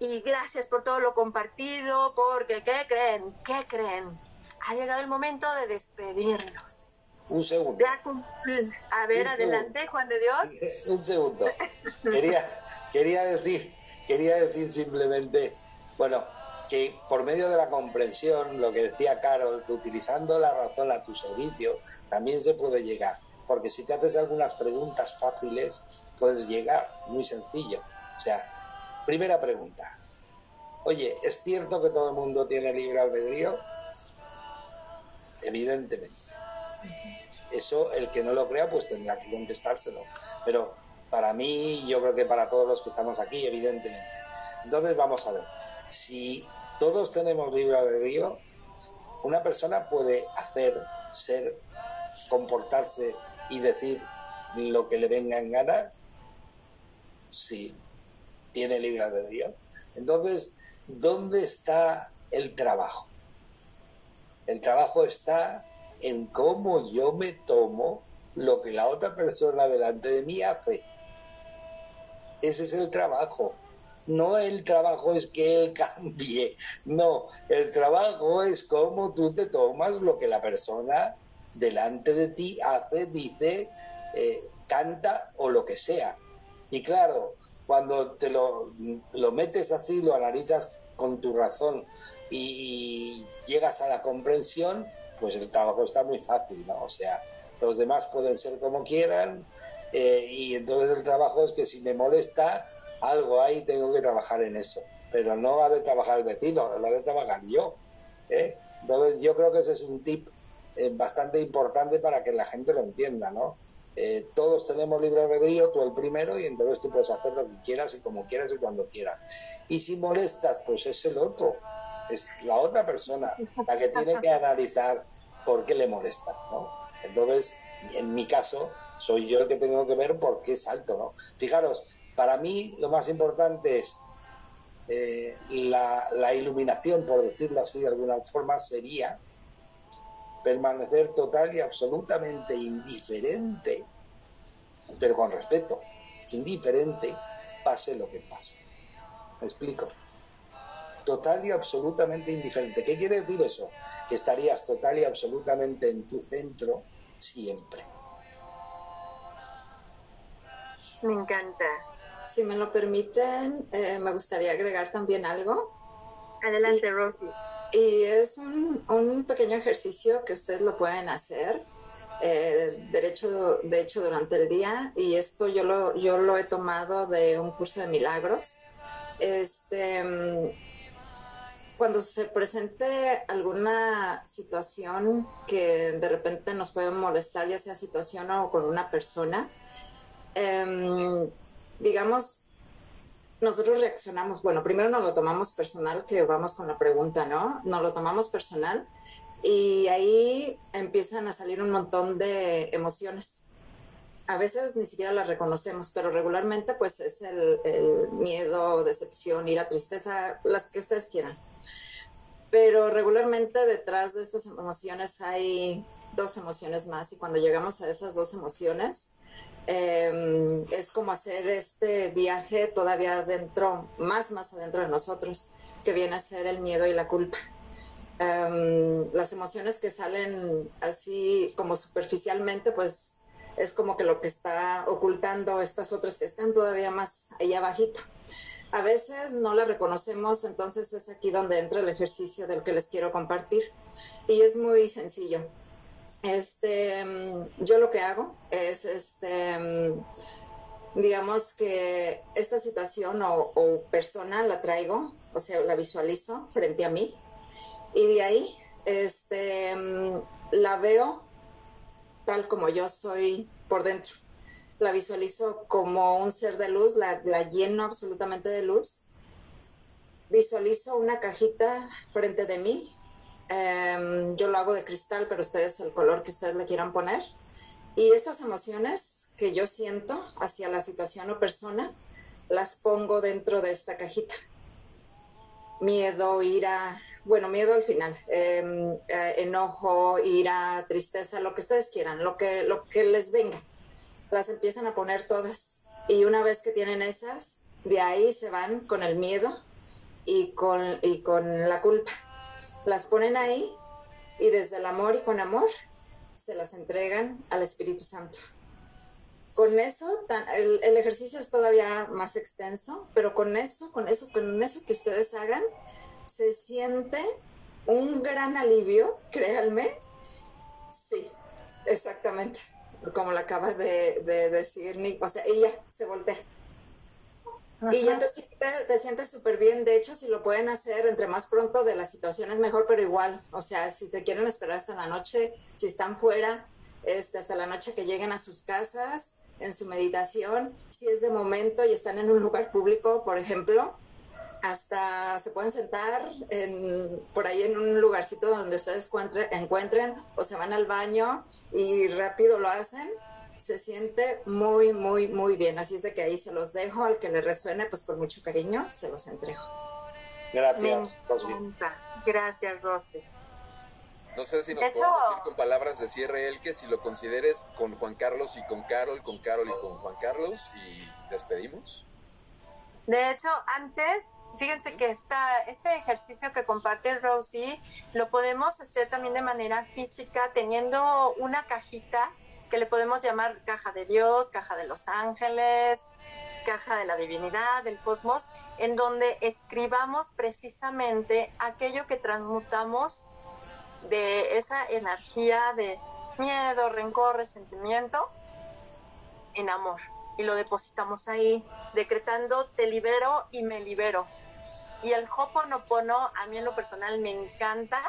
y gracias por todo lo compartido, porque ¿qué creen? ¿Qué creen? Ha llegado el momento de despedirnos. Un segundo. A ver, adelante, Juan de Dios. Un segundo. Quería, quería decir, quería decir simplemente, bueno, que por medio de la comprensión, lo que decía Carol, que utilizando la razón a tu servicio, también se puede llegar. Porque si te haces algunas preguntas fáciles, puedes llegar muy sencillo. O sea, Primera pregunta. Oye, ¿es cierto que todo el mundo tiene libre albedrío? Evidentemente. Eso, el que no lo crea, pues tendrá que contestárselo. Pero para mí, yo creo que para todos los que estamos aquí, evidentemente. Entonces, vamos a ver. Si todos tenemos libre albedrío, una persona puede hacer, ser, comportarse y decir lo que le venga en gana. Sí, tiene libre albedrío. Entonces, ¿dónde está el trabajo? El trabajo está en cómo yo me tomo lo que la otra persona delante de mí hace. Ese es el trabajo. No el trabajo es que él cambie, no, el trabajo es cómo tú te tomas lo que la persona delante de ti hace, dice, eh, canta o lo que sea. Y claro, cuando te lo, metes así, lo analizas con tu razón y llegas a la comprensión, pues el trabajo está muy fácil, ¿no? O sea, los demás pueden ser como quieran eh, y entonces el trabajo es que si me molesta algo ahí, tengo que trabajar en eso. Pero no ha de trabajar el vecino, lo ha de trabajar yo. ¿eh? Entonces yo creo que ese es un tip eh, bastante importante para que la gente lo entienda, ¿no? Eh, todos tenemos libre albedrío, tú el primero, y entonces tú puedes hacer lo que quieras y como quieras y cuando quieras. Y si molestas, pues es el otro, es la otra persona la que tiene que analizar por qué le molesta, ¿no? Entonces, en mi caso, soy yo el que tengo que ver por qué salto, ¿no? Fijaros, para mí lo más importante es eh, la, la iluminación, por decirlo así de alguna forma, sería permanecer total y absolutamente indiferente, pero con respeto, indiferente, pase lo que pase. ¿Me explico? Total y absolutamente indiferente. ¿Qué quiere decir eso? Que estarías total y absolutamente en tu centro siempre. Me encanta. Si me lo permiten, eh, me gustaría agregar también algo. Adelante, Rosy. Y es un, pequeño ejercicio que ustedes lo pueden hacer, eh, derecho, de hecho, durante el día. Y esto yo lo, yo lo he tomado de un curso de milagros. Este, cuando se presente alguna situación que de repente nos puede molestar, ya sea situación o con una persona, em, digamos, nosotros reaccionamos, bueno, primero nos lo tomamos personal, que vamos con la pregunta, ¿no? Nos lo tomamos personal y ahí empiezan a salir un montón de emociones. A veces ni siquiera las reconocemos, pero regularmente pues es el, miedo, decepción, ira, tristeza, las que ustedes quieran. Pero regularmente detrás de estas emociones hay dos emociones más y cuando llegamos a esas dos emociones, Em, es como hacer este viaje todavía dentro, más, más adentro de nosotros, que viene a ser el miedo y la culpa. Em, las emociones que salen así como superficialmente, pues es como que lo que está ocultando estas otras que están todavía más allá abajito. A veces no las reconocemos, entonces es aquí donde entra el ejercicio del que les quiero compartir. y es muy sencillo. Este, mm, yo lo que hago es, este, mm, digamos que esta situación o, persona la traigo, o sea, la visualizo frente a mí y de ahí, este, mm, la veo tal como yo soy por dentro. La visualizo como un ser de luz, la, la lleno absolutamente de luz. Visualizo una cajita frente de mí Em, yo lo hago de cristal, pero ustedes el color que ustedes le quieran poner. Y estas emociones que yo siento hacia la situación o persona, las pongo dentro de esta cajita. Miedo, ira, bueno, miedo al final, em, eh, enojo, ira, tristeza, lo que ustedes quieran, lo que, lo que les venga. Las empiezan a poner todas. Y una vez que tienen esas, de ahí se van con el miedo y con, y con la culpa las ponen ahí y desde el amor y con amor se las entregan al Espíritu Santo. Con eso, el, el, ejercicio es todavía más extenso, pero con eso, con eso, con eso que ustedes hagan, se siente un gran alivio, créanme. Sí, exactamente, como lo acabas de, de decir, Nick. O sea, ella se voltea y ya te, sientes súper bien. De hecho, si lo pueden hacer entre más pronto de la situación es mejor, pero igual, o sea, si se quieren esperar hasta la noche, si están fuera, este, hasta la noche que lleguen a sus casas, en su meditación, si es de momento y están en un lugar público, por ejemplo, hasta se pueden sentar en, por ahí en un lugarcito donde ustedes encuentren o se van al baño y rápido lo hacen se siente muy, muy, muy bien. Así es de que ahí se los dejo, al que le resuene, pues con mucho cariño, se los entrego. Gracias, Rosy. Gracias, Rosy. No sé si nos podemos decir con palabras de cierre el que si lo consideres con Juan Carlos y con Carol, con Carol y con Juan Carlos y despedimos. De hecho, antes, fíjense que esta, este ejercicio que comparte Rosy lo podemos hacer también de manera física, teniendo una cajita que le podemos llamar caja de Dios, caja de los ángeles, caja de la divinidad, del cosmos, en donde escribamos precisamente aquello que transmutamos de esa energía de miedo, rencor, resentimiento en amor. Y lo depositamos ahí, decretando te libero y me libero. Y el Hoponopono, a mí en lo personal me encanta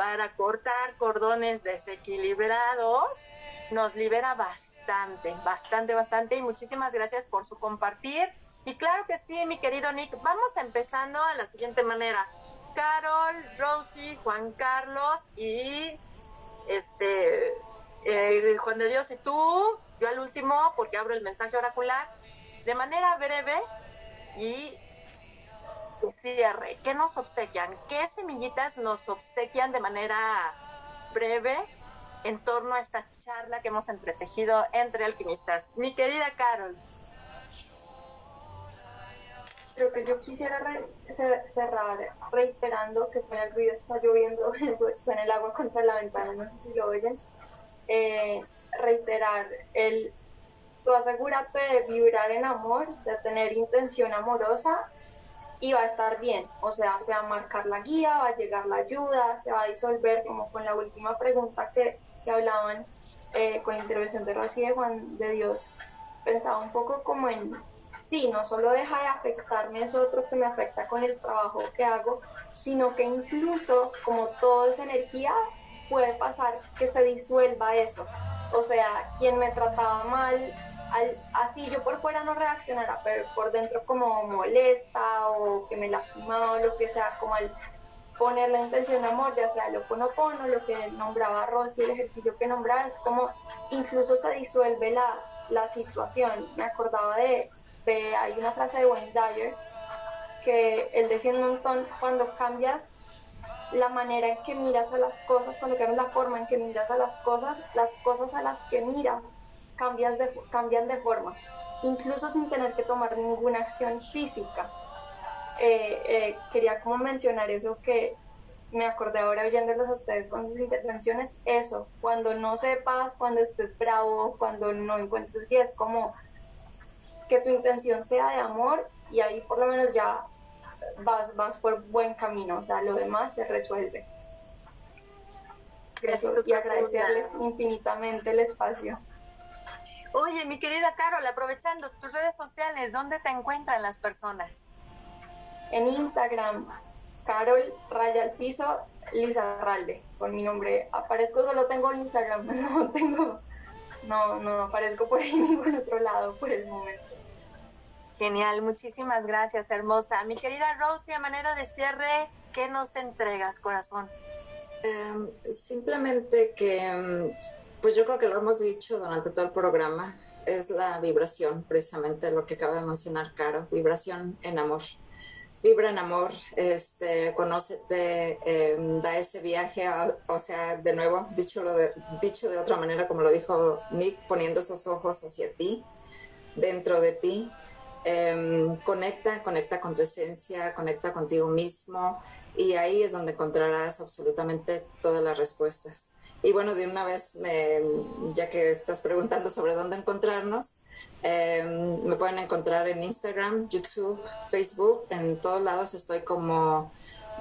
para cortar cordones desequilibrados nos libera bastante, bastante, bastante y muchísimas gracias por su compartir. Y claro que sí, mi querido Nick, vamos empezando de la siguiente manera. Carol, Rosy, Juan Carlos y este eh, Juan de Dios y tú, yo al último porque abro el mensaje oracular, de manera breve y cierre. ¿Qué nos obsequian? ¿Qué semillitas nos obsequian de manera breve en torno a esta charla que hemos entretejido entre alquimistas. Mi querida Carol. Creo que yo quisiera cerrar reiterando que con el ruido está lloviendo, suena el agua contra la ventana, no sé si lo oyen. Eh, reiterar el tú asegúrate de vibrar en amor, de tener intención amorosa y va a estar bien. O sea, se va a marcar la guía, va a llegar la ayuda, se va a disolver, como con la última pregunta que que hablaban eh, con la intervención de Rosy de Juan de Dios, pensaba un poco como en, sí, no solo deja de afectarme eso otro que me afecta con el trabajo que hago, sino que incluso como toda esa energía puede pasar que se disuelva eso. O sea, quien me trataba mal, así yo por fuera no reaccionara, pero por dentro como molesta o que me lastimaba o lo que sea, como al poner la intención de amor, ya sea lo ponopono, lo que nombraba Rosy, el ejercicio que nombraba, es como incluso se disuelve la, la situación. Me acordaba de, de, hay una frase de Wayne Dyer que él decía un montón, cuando cambias la manera en que miras a las cosas, cuando cambias la forma en que miras a las cosas, las cosas a las que miras cambias de, cambian de forma, incluso sin tener que tomar ninguna acción física. Eh, eh, quería como mencionar eso que me acordé ahora oyéndolos a ustedes con sus intervenciones, eso, cuando no sepas, cuando estés bravo, cuando no encuentres y es como que tu intención sea de amor y ahí por lo menos ya vas, vas por buen camino, o sea, lo demás se resuelve. y agradecerles infinitamente el espacio. Oye, mi querida Carol, aprovechando tus redes sociales, ¿dónde te encuentran las personas? En Instagram, Carol Raya al Piso Ralde, con mi nombre. Aparezco, solo tengo Instagram, no tengo, no, no aparezco por ahí en ningún otro lado por el momento. Genial, muchísimas gracias, hermosa. Mi querida Rosy, a manera de cierre, ¿qué nos entregas, corazón? Em, simplemente que em, pues yo creo que lo hemos dicho durante todo el programa, es la vibración, precisamente lo que acaba de mencionar Caro, vibración en amor. Vibra en amor, este, conócete, em, da ese viaje, o sea, de nuevo, dicho, lo de, dicho de otra manera, como lo dijo Nick, poniendo esos ojos hacia ti, dentro de ti, em, conecta, conecta con tu esencia, conecta contigo mismo y ahí es donde encontrarás absolutamente todas las respuestas. Y bueno, de una vez, ya que estás preguntando sobre dónde encontrarnos, em, me pueden encontrar en Instagram, YouTube, Facebook, en todos lados estoy como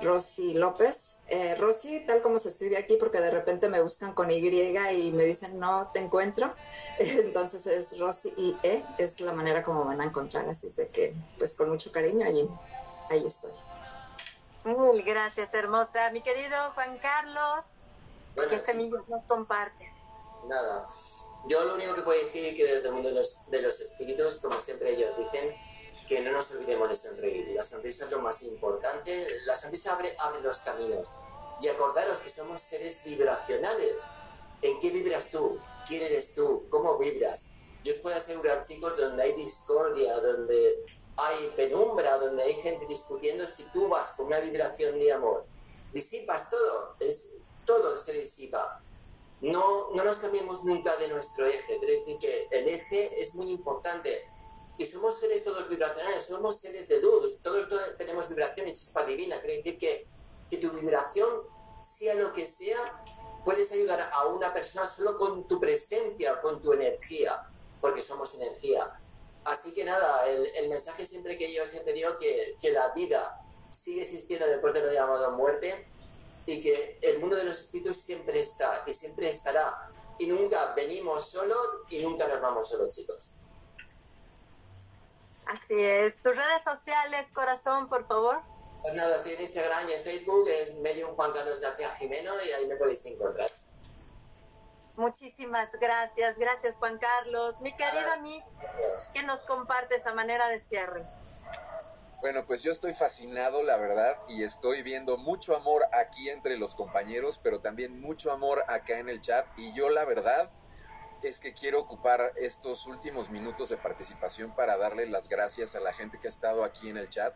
Rosy López. Eh, Rosy, tal como se escribe aquí, porque de repente me buscan con Y y me dicen no te encuentro. Entonces es Rosy y E, es la manera como van a encontrar. Así de que, pues con mucho cariño, allí, ahí estoy. Gracias, hermosa. Mi querido Juan Carlos. ¿Qué semillas nos compartes? Nada, yo lo único que puedo decir es que desde el mundo de los, de los espíritus, como siempre ellos dicen, que no nos olvidemos de sonreír. La sonrisa es lo más importante. La sonrisa abre, abre los caminos. Y acordaros que somos seres vibracionales. ¿En qué vibras tú? ¿Quién eres tú? ¿Cómo vibras? Yo os puedo asegurar, chicos, donde hay discordia, donde hay penumbra, donde hay gente discutiendo, si tú vas con una vibración de amor, disipas todo. Es, todo se disipa. No, no nos cambiemos nunca de nuestro eje. Quiero decir que el eje es muy importante. Y somos seres todos vibracionales, somos seres de luz, todos, tenemos vibración y chispa divina. Quiere decir que, que tu vibración, sea lo que sea, puedes ayudar a una persona solo con tu presencia, con tu energía, porque somos energía. Así que nada, el, el mensaje siempre que yo siempre digo que, que la vida sigue existiendo después de lo llamado muerte, y que el mundo de los espíritus siempre está y siempre estará. Y nunca venimos solos y nunca nos vamos solos, chicos. Así es. Tus redes sociales, corazón, por favor. Pues nada, estoy en Instagram y en Facebook, es Medium Juan Carlos García Jimeno y ahí me podéis encontrar. Muchísimas gracias, gracias Juan Carlos. Mi querido mí, ¿qué nos compartes a manera de cierre? Bueno, pues yo estoy fascinado, la verdad, y estoy viendo mucho amor aquí entre los compañeros, pero también mucho amor acá en el chat. Y yo, la verdad, es que quiero ocupar estos últimos minutos de participación para darle las gracias a la gente que ha estado aquí en el chat.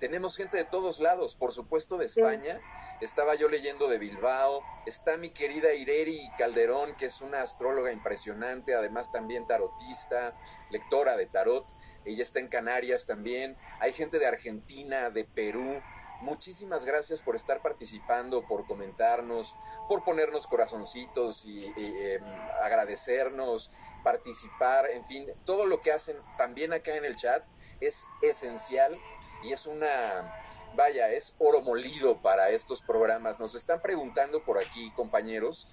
Tenemos gente de todos lados, por supuesto de España. Estaba yo leyendo de Bilbao. Está mi querida Ireri Calderón, que es una astróloga impresionante, además también tarotista, lectora de tarot ella está en Canarias también, hay gente de Argentina, de Perú. Muchísimas gracias por estar participando, por comentarnos, por ponernos corazoncitos y, em, agradecernos, participar, en fin, todo lo que hacen también acá en el chat es esencial y es una, vaya, es oro molido para estos programas. Nos están preguntando por aquí, compañeros,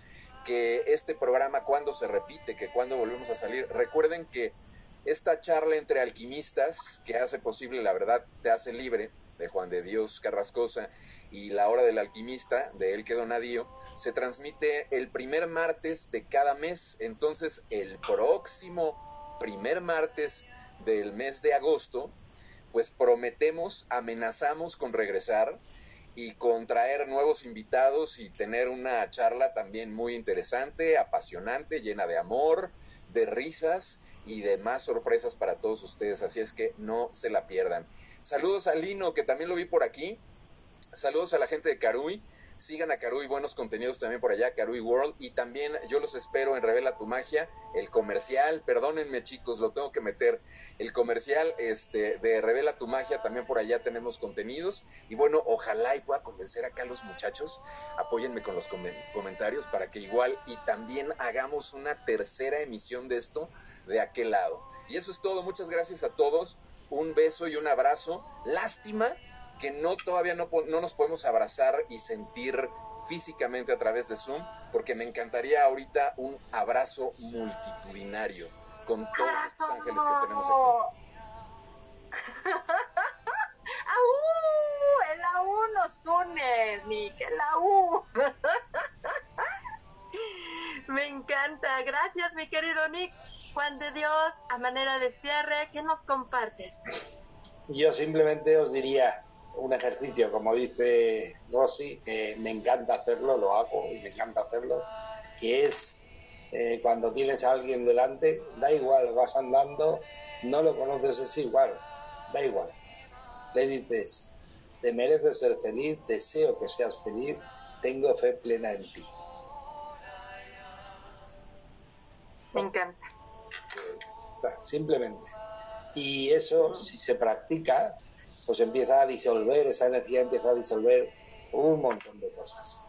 que este programa cuándo se repite, que cuándo volvemos a salir. Recuerden que esta charla entre alquimistas que hace posible La verdad te hace libre, de Juan de Dios Carrascosa, y La hora del alquimista, de El que Donadío, se transmite el primer martes de cada mes. Entonces, el próximo primer martes del mes de agosto, pues prometemos, amenazamos con regresar y con traer nuevos invitados y tener una charla también muy interesante, apasionante, llena de amor, de risas y de más sorpresas para todos ustedes, así es que no se la pierdan. Saludos a Lino, que también lo vi por aquí. Saludos a la gente de Carui. Sigan a Carui, buenos contenidos también por allá, Carui World. Y también yo los espero en Revela tu Magia, el comercial. Perdónenme, chicos, lo tengo que meter. El comercial este, de Revela tu Magia, también por allá tenemos contenidos. Y bueno, ojalá y pueda convencer acá a los muchachos. Apóyenme con los comentarios para que igual y también hagamos una tercera emisión de esto de aquel lado. Y eso es todo. Muchas gracias a todos. Un beso y un abrazo. Lástima que no todavía no, no nos podemos abrazar y sentir físicamente a través de Zoom, porque me encantaría ahorita un abrazo multitudinario con todos los ángeles que tenemos aquí. ¡Aú! El AU nos une, Nick, el AU. Me encanta. Gracias, mi querido Nick. Juan de Dios, a manera de cierre, ¿qué nos compartes? Yo simplemente os diría un ejercicio, como dice Rosy, que me encanta hacerlo, lo hago y me encanta hacerlo, que es eh, cuando tienes a alguien delante, da igual, vas andando, no lo conoces, es igual, da igual. Le dices, te mereces ser feliz, deseo que seas feliz, tengo fe plena en ti. Me encanta. Simplemente. Y eso, si se practica, pues empieza a disolver, esa energía empieza a disolver un montón de cosas.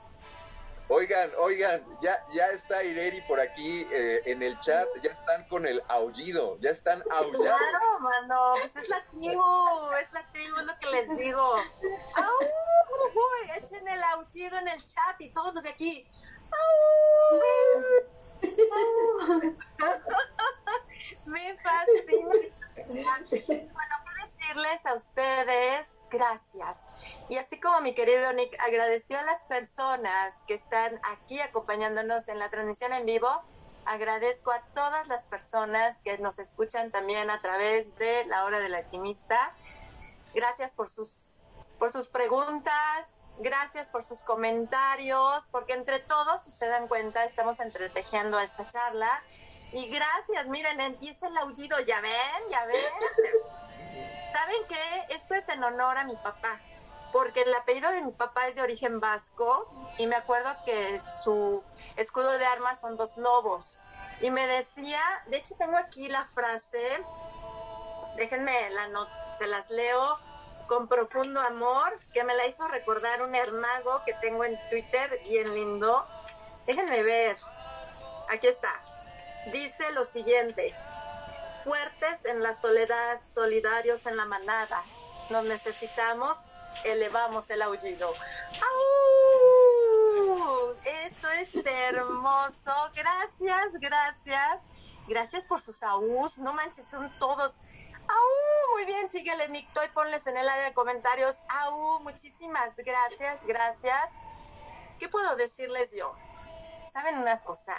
Oigan, oigan, ya, ya está Ireri por aquí eh, en el chat, ya están con el aullido, ya están aullando. Claro, mano, pues es la tribu, es la tribu lo que les digo. ¡Au! Echen el aullido en el chat y todos los de aquí. ¡Au! Me fascina. Bueno, quiero decirles a ustedes gracias. Y así como mi querido Nick agradeció a las personas que están aquí acompañándonos en la transmisión en vivo, agradezco a todas las personas que nos escuchan también a través de la hora del alquimista. Gracias por sus por sus preguntas, gracias por sus comentarios, porque entre todos, si se dan cuenta, estamos entretejiendo esta charla y gracias, miren, empieza el aullido, ya ven, ya ven. ¿Saben qué? Esto es en honor a mi papá, porque el apellido de mi papá es de origen vasco y me acuerdo que su escudo de armas son dos lobos. Y me decía, de hecho tengo aquí la frase, déjenme la nota, se las leo con profundo amor, que me la hizo recordar un hermago que tengo en Twitter bien lindo. Déjenme ver, aquí está. Dice lo siguiente, fuertes en la soledad, solidarios en la manada, nos necesitamos, elevamos el aullido. Esto es hermoso, gracias, gracias, gracias por sus aús, no manches, son todos. Muy bien, síguele, Nicto, y ponles en el área de comentarios. ¡Au! Muchísimas gracias, gracias. ¿Qué puedo decirles yo? ¿Saben una cosa?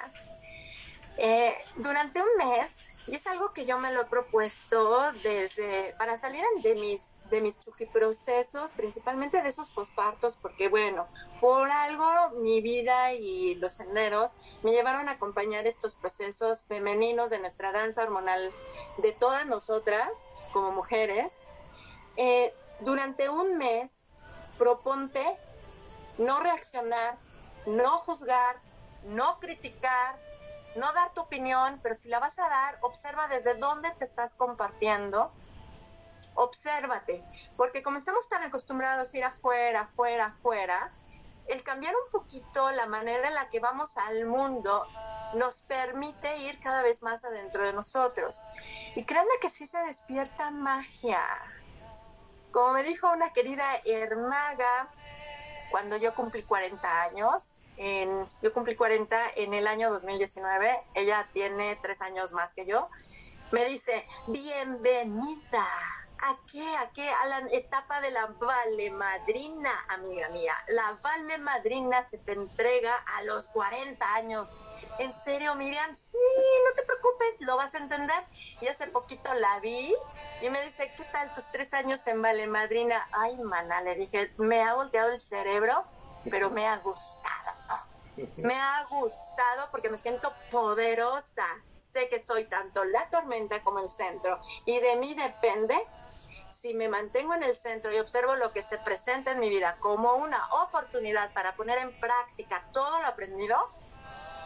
Eh, durante un mes, y es algo que yo me lo he propuesto desde, para salir de mis, de mis procesos, principalmente de esos pospartos, porque bueno, por algo mi vida y los senderos me llevaron a acompañar estos procesos femeninos de nuestra danza hormonal de todas nosotras como mujeres. Eh, durante un mes, proponte no reaccionar, no juzgar, no criticar, no dar tu opinión, pero si la vas a dar, observa desde dónde te estás compartiendo. Obsérvate, porque como estamos tan acostumbrados a ir afuera, afuera, afuera, el cambiar un poquito la manera en la que vamos al mundo nos permite ir cada vez más adentro de nosotros. Y créanme que sí se despierta magia. Como me dijo una querida hermaga cuando yo cumplí 40 años, yo cumplí 40 en el año 2019, ella tiene tres años más que yo, me dice, bienvenida. ¿A qué? ¿A qué? A la etapa de la vale madrina, amiga mía. La vale madrina se te entrega a los 40 años. En serio, Miriam, sí, no te preocupes, lo vas a entender. Y hace poquito la vi y me dice, ¿qué tal tus tres años en vale madrina? Ay, mana, le dije, me ha volteado el cerebro, pero me ha gustado. Me ha gustado porque me siento poderosa. Sé que soy tanto la tormenta como el centro y de mí depende si me mantengo en el centro y observo lo que se presenta en mi vida como una oportunidad para poner en práctica todo lo aprendido,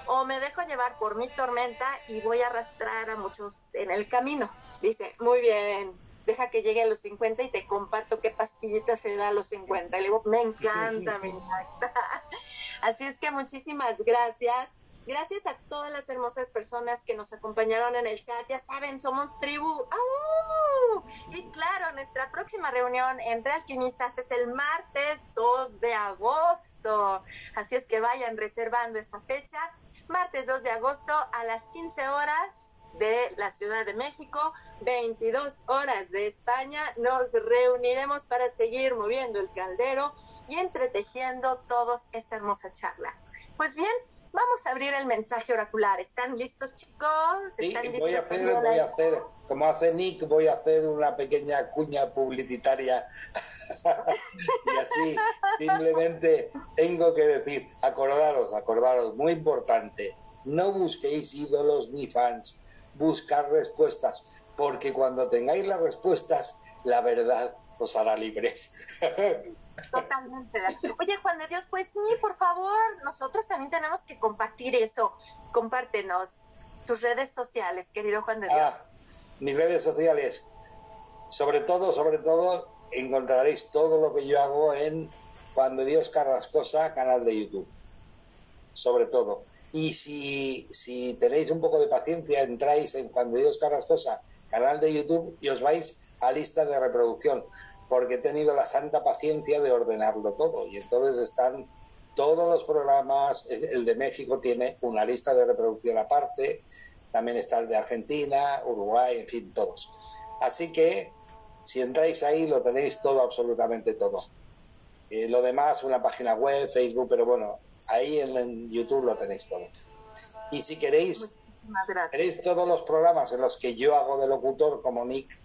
o me dejo llevar por mi tormenta y voy a arrastrar a muchos en el camino. Dice, muy bien, deja que llegue a los 50 y te comparto qué pastillita se da a los 50. Y le digo, me encanta, me encanta. Así es que muchísimas gracias. Gracias a todas las hermosas personas que nos acompañaron en el chat. Ya saben, somos tribu. Y claro, nuestra próxima reunión entre alquimistas es el martes 2 de agosto. Así es que vayan reservando esa fecha. Martes 2 de agosto a las 15 horas de la Ciudad de México, 22 horas de España. Nos reuniremos para seguir moviendo el caldero y entretejiendo todos esta hermosa charla. Pues bien, vamos a abrir el mensaje oracular. ¿Están listos, chicos? ¿Están sí, voy a hacer, voy a hacer, como hace Nick, voy a hacer una pequeña cuña publicitaria. y así, simplemente tengo que decir, acordaros, acordaros, muy importante, no busquéis ídolos ni fans, buscar respuestas, porque cuando tengáis las respuestas, la verdad os hará libres. Totalmente. Oye, Juan de Dios, pues sí, por favor, nosotros también tenemos que compartir eso. Compártenos tus redes sociales, querido Juan de Dios. Ah, mis redes sociales. Sobre todo, sobre todo, encontraréis todo lo que yo hago en Juan de Dios Carrascosa, canal de YouTube. Sobre todo. Y si, si tenéis un poco de paciencia, entráis en Juan de Dios Carrascosa, canal de YouTube, y os vais a lista de reproducción porque he tenido la santa paciencia de ordenarlo todo. Y entonces están todos los programas, el de México tiene una lista de reproducción aparte, también está el de Argentina, Uruguay, en fin, todos. Así que si entráis ahí lo tenéis todo, absolutamente todo. Eh, lo demás, una página web, Facebook, pero bueno, ahí en, YouTube lo tenéis todo. Y si queréis, queréis todos los programas en los que yo hago de locutor como Nick,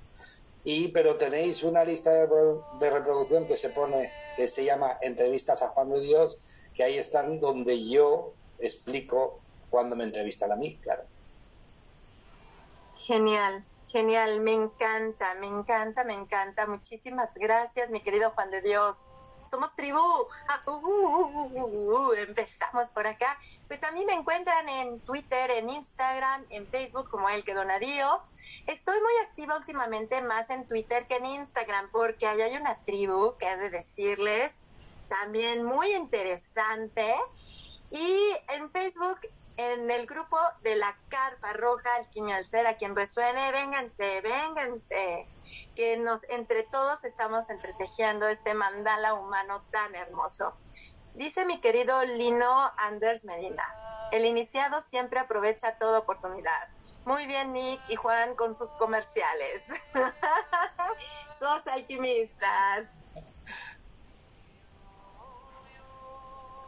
y pero tenéis una lista de, reproducción que se pone, que se llama Entrevistas a Juan de Dios, que ahí están donde yo explico cuando me entrevistan a mí, claro. Genial, genial, me encanta, me encanta, me encanta. Muchísimas gracias, mi querido Juan de Dios somos tribu. Uh, uh, uh, empezamos por acá. Pues a mí me encuentran en Twitter, en Instagram, en Facebook como El que Donadío. Estoy muy activa últimamente más en Twitter que en Instagram porque ahí hay una tribu que he de decirles también muy interesante. Y en Facebook en el grupo de la Carpa Roja Alquimia Alcera, quien resuene, vénganse, vénganse que nos entre todos estamos entretejiendo este mandala humano tan hermoso. Dice mi querido Lino Anders Medina, el iniciado siempre aprovecha toda oportunidad. Muy bien, Nick y Juan con sus comerciales. Sos alquimistas.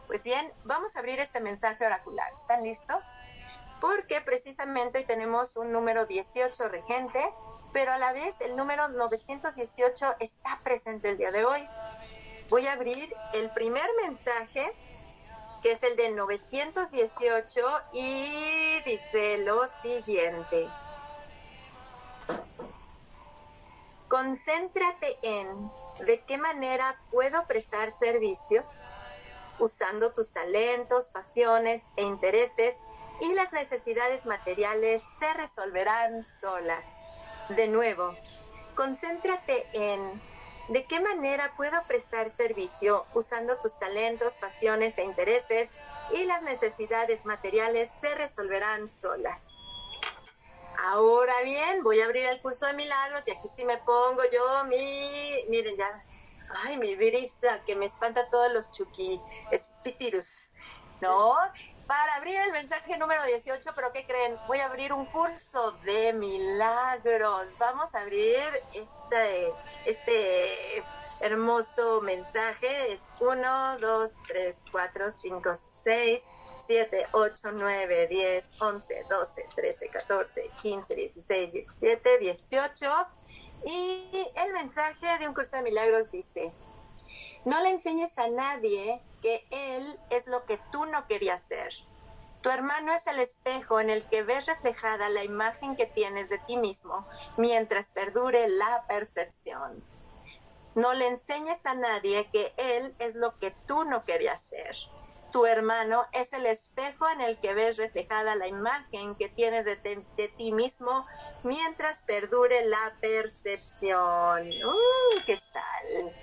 Pues bien, vamos a abrir este mensaje oracular. ¿Están listos? Porque precisamente tenemos un número 18 regente pero a la vez el número 918 está presente el día de hoy. Voy a abrir el primer mensaje, que es el de 918, y dice lo siguiente. Concéntrate en de qué manera puedo prestar servicio usando tus talentos, pasiones e intereses y las necesidades materiales se resolverán solas. De nuevo, concéntrate en de qué manera puedo prestar servicio usando tus talentos, pasiones e intereses y las necesidades materiales se resolverán solas. Ahora bien, voy a abrir el curso de milagros y aquí sí me pongo yo mi, miren ya, ay, mi brisa que me espanta todos los chuki, espíritus, ¿no? Para abrir el mensaje número 18, pero ¿qué creen? Voy a abrir un curso de milagros. Vamos a abrir este, este hermoso mensaje. Es 1, 2, 3, 4, 5, 6, 7, 8, 9, 10, 11, 12, 13, 14, 15, 16, 17, 18. Y el mensaje de un curso de milagros dice, no le enseñes a nadie que Él es lo que tú no querías ser. Tu hermano es el espejo en el que ves reflejada la imagen que tienes de ti mismo mientras perdure la percepción. No le enseñes a nadie que Él es lo que tú no querías ser. Tu hermano es el espejo en el que ves reflejada la imagen que tienes de, ti mismo mientras perdure la percepción. Uh, ¿Qué tal?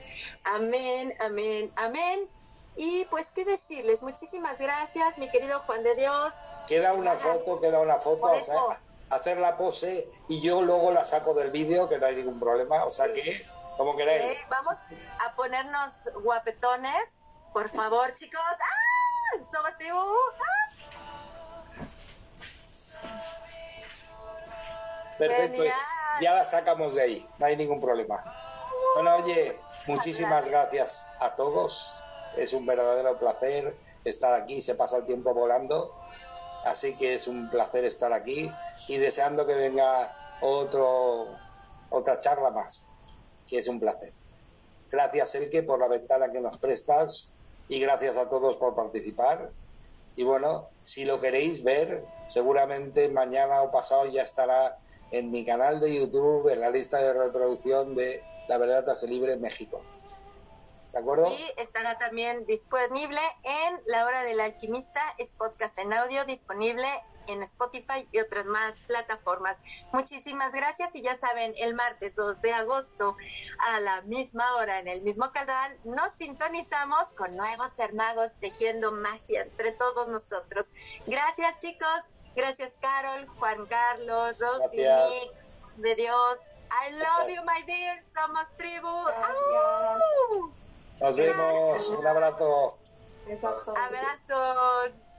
Amén, amén, amén. Y pues, ¿qué decirles? Muchísimas gracias, mi querido Juan de Dios. Queda una foto, queda una foto. hacer la pose y yo luego la saco del vídeo, que no hay ningún problema. O sea que, como queráis. vamos a ponernos guapetones, por favor, chicos. ¡Ah! Perfecto, ya la sacamos de ahí, no hay ningún problema. Bueno, oye, muchísimas gracias a todos. Es un verdadero placer estar aquí, se pasa el tiempo volando. Así que es un placer estar aquí y deseando que venga otro, otra charla más, que es un placer. Gracias, Elke, por la ventana que nos prestas y gracias a todos por participar. Y bueno, si lo queréis ver, seguramente mañana o pasado ya estará en mi canal de YouTube, en la lista de reproducción de La Verdad Hace Libre México. ¿De acuerdo? Y estará también disponible en La Hora del Alquimista, es podcast en audio disponible en Spotify y otras más plataformas. Muchísimas gracias y ya saben, el martes 2 de agosto a la misma hora en el mismo canal nos sintonizamos con nuevos hermagos tejiendo magia entre todos nosotros. Gracias chicos, gracias Carol, Juan Carlos, Rosy, Nick, de Dios. I love you, my dear. Somos tribu. Nos vemos. Un abrazo. Abrazos.